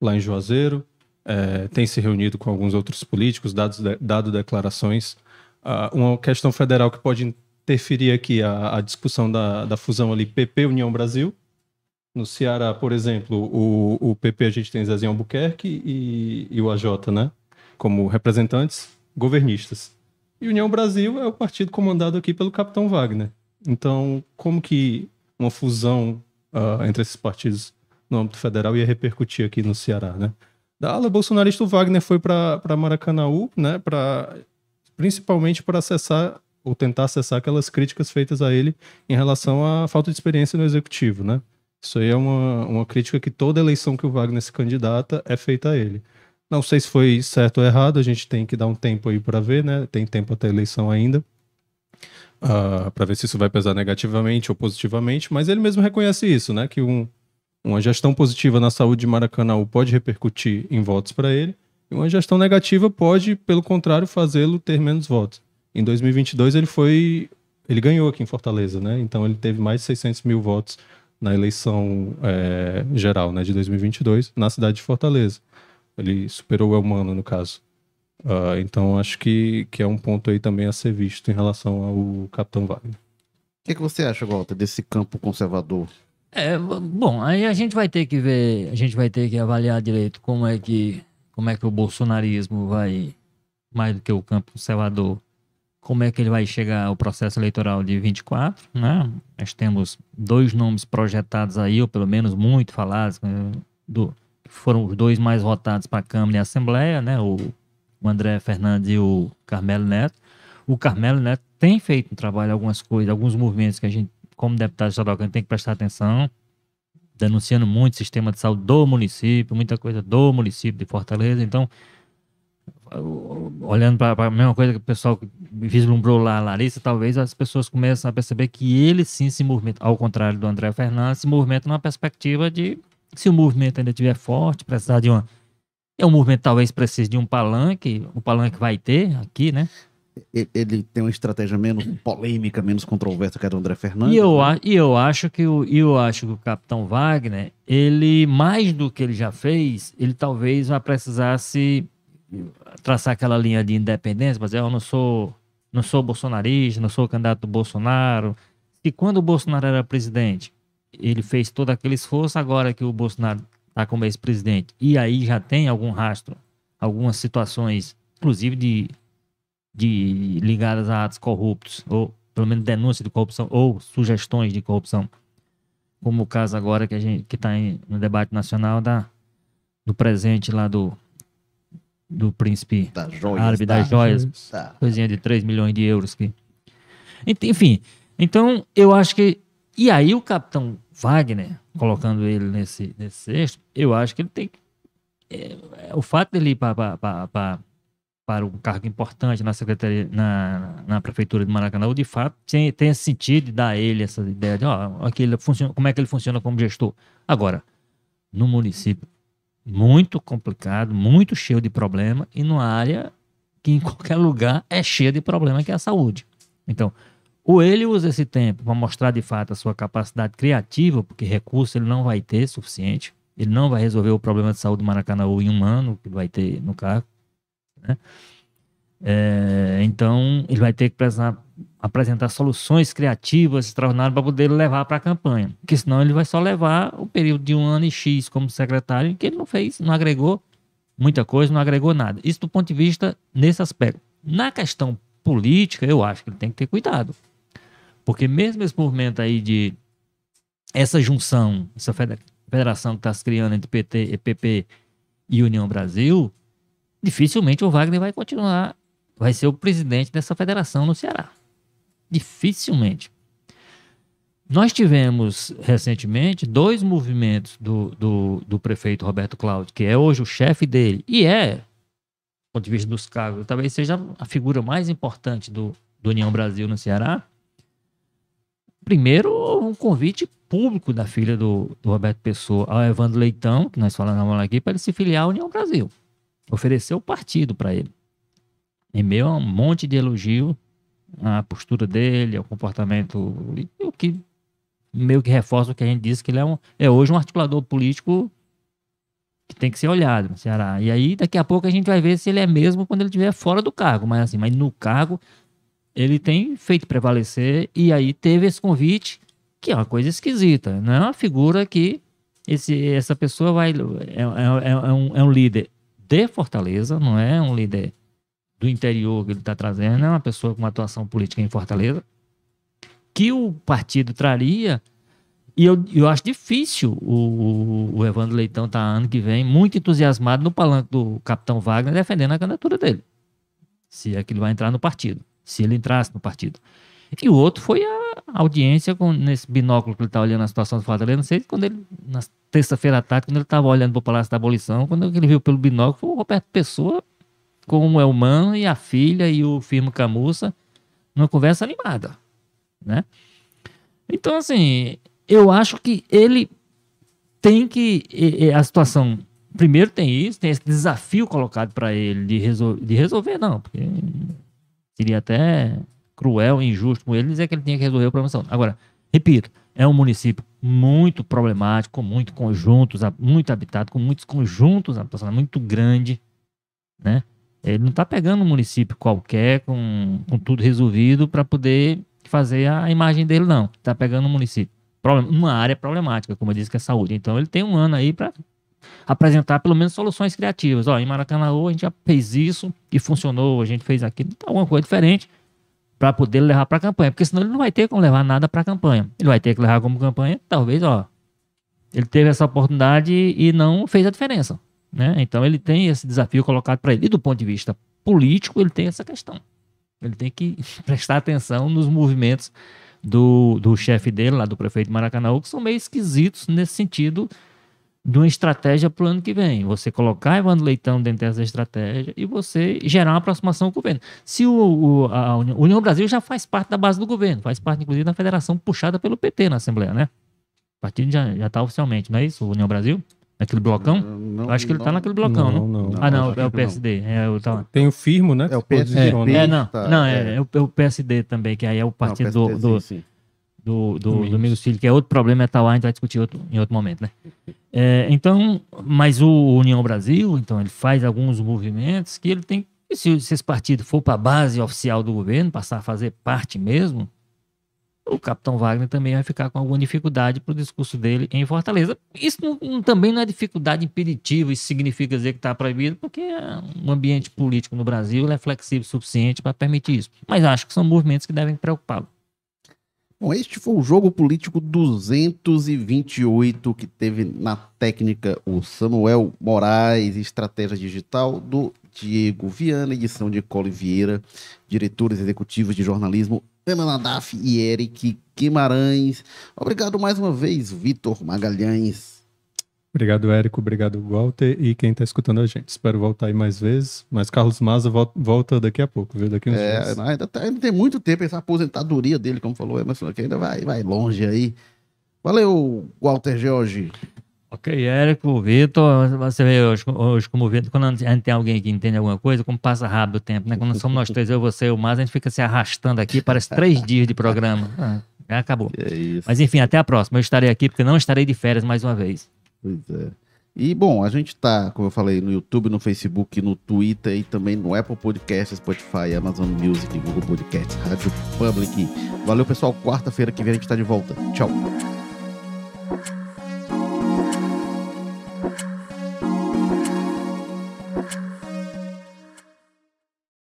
lá em Juazeiro, é, tem se reunido com alguns outros políticos, dados de, dado declarações. Uh, uma questão federal que pode interferir aqui a, a discussão da, da, fusão ali PP União Brasil. No Ceará, por exemplo, o, o PP a gente tem Zezinho Albuquerque e, e o AJ, né? Como representantes governistas. E União Brasil é o partido comandado aqui pelo Capitão Wagner. Então, como que uma fusão uh, entre esses partidos no âmbito federal ia repercutir aqui no Ceará, né? Da ala bolsonarista, o Wagner foi para Maracanaú, né, pra, principalmente para acessar ou tentar acessar aquelas críticas feitas a ele em relação à falta de experiência no executivo, né? Isso aí é uma, uma crítica que toda eleição que o Wagner se candidata é feita a ele. Não sei se foi certo ou errado, a gente tem que dar um tempo aí para ver, né? Tem tempo até a eleição ainda. Uh, ah, para ver se isso vai pesar negativamente ou positivamente, mas ele mesmo reconhece isso, né? Que um, uma gestão positiva na saúde de Maracanã pode repercutir em votos para ele, e uma gestão negativa pode, pelo contrário, fazê-lo ter menos votos. Em 2022 ele foi, ele ganhou aqui em Fortaleza, né? Então ele teve mais de 600 mil votos na eleição é, geral, né, de 2022 na cidade de Fortaleza. Ele superou o Elmano no caso. Uh, então acho que, que é um ponto aí também a ser visto em relação ao Capitão Wagner. O que, que você acha, Walter, desse campo conservador é, bom, aí a gente vai ter que ver, a gente vai ter que avaliar direito como é que, como é que o bolsonarismo vai, mais do que o campo conservador, como é que ele vai chegar ao processo eleitoral de 24, né? Nós temos dois nomes projetados aí, ou pelo menos muito falados, né? do, foram os dois mais votados para a Câmara e a Assembleia, né? O, o André Fernandes e o Carmelo Neto. O Carmelo Neto tem feito um trabalho, algumas coisas, alguns movimentos que a gente como deputado estadual, tem que prestar atenção, denunciando muito o sistema de saúde do município, muita coisa do município de Fortaleza. Então, olhando para a mesma coisa que o pessoal vislumbrou lá, a Larissa, talvez as pessoas começam a perceber que ele sim se movimenta, ao contrário do André Fernandes, se movimenta numa perspectiva de se o movimento ainda estiver forte, precisar de uma. É um movimento talvez precise de um palanque, o palanque vai ter aqui, né? ele tem uma estratégia menos polêmica, menos controversa que a do André Fernandes. E eu, né? e eu acho que o, eu acho que o Capitão Wagner, ele, mais do que ele já fez, ele talvez vai precisar se traçar aquela linha de independência, mas eu não sou, não sou bolsonarista, não sou candidato do Bolsonaro. E quando o Bolsonaro era presidente, ele fez todo aquele esforço, agora que o Bolsonaro está como ex-presidente, e aí já tem algum rastro, algumas situações, inclusive de de ligadas a atos corruptos, ou pelo menos denúncia de corrupção, ou sugestões de corrupção. Como o caso agora que a gente que está no debate nacional da, do presente lá do, do príncipe da joias, árabe das joias, tá. coisinha de 3 milhões de euros. Que... Enfim, então eu acho que. E aí o capitão Wagner, colocando ele nesse, nesse sexto, eu acho que ele tem que. É, é, o fato dele ir para para um cargo importante na secretaria, na, na prefeitura de Maracanã, de fato tem, tem esse sentido de dar a ele essa ideia de ó, aquele funciona, como é que ele funciona como gestor. Agora, no município, muito complicado, muito cheio de problema, e numa área que em qualquer lugar é cheia de problema, que é a saúde. Então, ou ele usa esse tempo para mostrar de fato a sua capacidade criativa, porque recurso ele não vai ter suficiente, ele não vai resolver o problema de saúde do Maracanã em um ano que vai ter no cargo né? É, então, ele vai ter que precisar apresentar soluções criativas, extraordinárias, para poder levar para a campanha. Porque senão ele vai só levar o período de um ano e X como secretário, que ele não fez, não agregou muita coisa, não agregou nada. Isso do ponto de vista nesse aspecto. Na questão política, eu acho que ele tem que ter cuidado. Porque mesmo esse movimento aí de essa junção, essa federação que está se criando entre PT, PP e União Brasil, dificilmente o Wagner vai continuar, vai ser o presidente dessa federação no Ceará. Dificilmente. nós tivemos recentemente dois movimentos do, do, do prefeito Roberto Cláudio, que é hoje o chefe dele, e é, do ponto de vista dos cargos, talvez seja a figura mais importante do, do União Brasil no Ceará. Primeiro, um convite público da filha do, do Roberto Pessoa ao Evandro Leitão, que nós falamos aqui, para ele se filiar à União Brasil. Ofereceu o partido para ele. Em meio a um monte de elogio à postura dele, ao comportamento, o que meio que reforça o que a gente disse, que ele é, um, é hoje um articulador político que tem que ser olhado no Ceará. E aí, daqui a pouco, a gente vai ver se ele é mesmo quando ele estiver fora do cargo. Mas assim, mas no cargo, ele tem feito prevalecer, e aí teve esse convite, que é uma coisa esquisita. Não é uma figura que esse, essa pessoa vai. É, é, é, um, é um líder de Fortaleza, não é um líder do interior que ele está trazendo, é uma pessoa com atuação política em Fortaleza que o partido traria. E eu, eu acho difícil o, o, Evandro Leitão tá ano que vem muito entusiasmado no palanque do capitão Wagner defendendo a candidatura dele. Se é que ele vai entrar no partido. Se ele entrasse no partido. E o outro foi a audiência com, nesse binóculo que ele está olhando a situação do Fortaleza. Não sei quando ele, na terça-feira à tarde, quando ele estava olhando para o Palácio da Abolição, quando ele viu pelo binóculo, o Roberto Pessoa com o Elman e a filha e o Firmo Camussa numa conversa animada né? Então, assim, eu acho que ele tem que. A situação. Primeiro tem isso, tem esse desafio colocado para ele de, resol, de resolver, não, porque seria até cruel injusto com ele dizer que ele tinha que resolver o problema. Agora, repito, é um município muito problemático, com muitos conjuntos, muito habitado, com muitos conjuntos, muito grande, né? Ele não está pegando um município qualquer com, com tudo resolvido para poder fazer a imagem dele, não. Tá pegando um município. Uma área problemática, como eu disse, que é saúde. Então ele tem um ano aí para apresentar pelo menos soluções criativas. Ó, em Maracanã a gente já fez isso e funcionou, a gente fez aquilo, então, alguma coisa diferente para poder levar para a campanha, porque senão ele não vai ter como levar nada para a campanha. Ele vai ter que levar como campanha, talvez, ó, ele teve essa oportunidade e não fez a diferença, né? Então ele tem esse desafio colocado para ele. E do ponto de vista político, ele tem essa questão. Ele tem que prestar atenção nos movimentos do, do chefe dele, lá do prefeito Maracanã, que são meio esquisitos nesse sentido de uma estratégia para o ano que vem. Você colocar Evandro Leitão dentro dessa estratégia e você gerar uma aproximação com o governo. Se o, o a União Brasil já faz parte da base do governo, faz parte, inclusive, da federação puxada pelo PT na Assembleia, né? O partido já está oficialmente, não é isso? União Brasil? Naquele blocão? Não, acho que ele tá naquele blocão, não? Não, não. Ah, não, é o PSD. É, o, tá. Tem o Firmo, né? É o PSD. É, é, não, tá, não é, é. é, o PSD também, que aí é o partido do, do, sim, sim. do, do Domingos. Domingos Filho, que é outro problema, é tal, a gente vai discutir outro, em outro momento, né? É, então, mas o União Brasil, então, ele faz alguns movimentos que ele tem. Se, se esse partido for para a base oficial do governo, passar a fazer parte mesmo, o capitão Wagner também vai ficar com alguma dificuldade para o discurso dele em Fortaleza. Isso não, também não é dificuldade impeditiva, isso significa dizer que está proibido, porque o ambiente político no Brasil é flexível o suficiente para permitir isso. Mas acho que são movimentos que devem preocupá-lo. Bom, este foi o jogo político 228 que teve na técnica o Samuel Moraes, estratégia digital do Diego Viana, edição de Cole Vieira, diretores executivos de jornalismo Ana Nadaf e Eric Guimarães. Obrigado mais uma vez, Vitor Magalhães. Obrigado, Érico. Obrigado, Walter. E quem está escutando a gente. Espero voltar aí mais vezes. Mas Carlos Maza volta daqui a pouco, viu? Daqui uns é, dias. Ainda, tá, ainda, tem muito tempo essa aposentadoria dele, como falou Emerson, que ainda vai, vai longe aí. Valeu, Walter George. Ok, Érico, Vitor, você vê hoje, hoje como Vitor, quando a gente tem alguém que entende alguma coisa, como passa rápido o tempo, né? Quando somos nós três, eu, você e o Mas, a gente fica se arrastando aqui, parece três dias de programa. Ah, já acabou. É Mas enfim, até a próxima. Eu estarei aqui porque não estarei de férias mais uma vez. Pois é. E bom, a gente tá, como eu falei, no YouTube, no Facebook, no Twitter e também no Apple Podcasts, Spotify, Amazon Music, Google Podcasts, Rádio Public. Valeu, pessoal. Quarta-feira que vem a gente tá de volta. Tchau.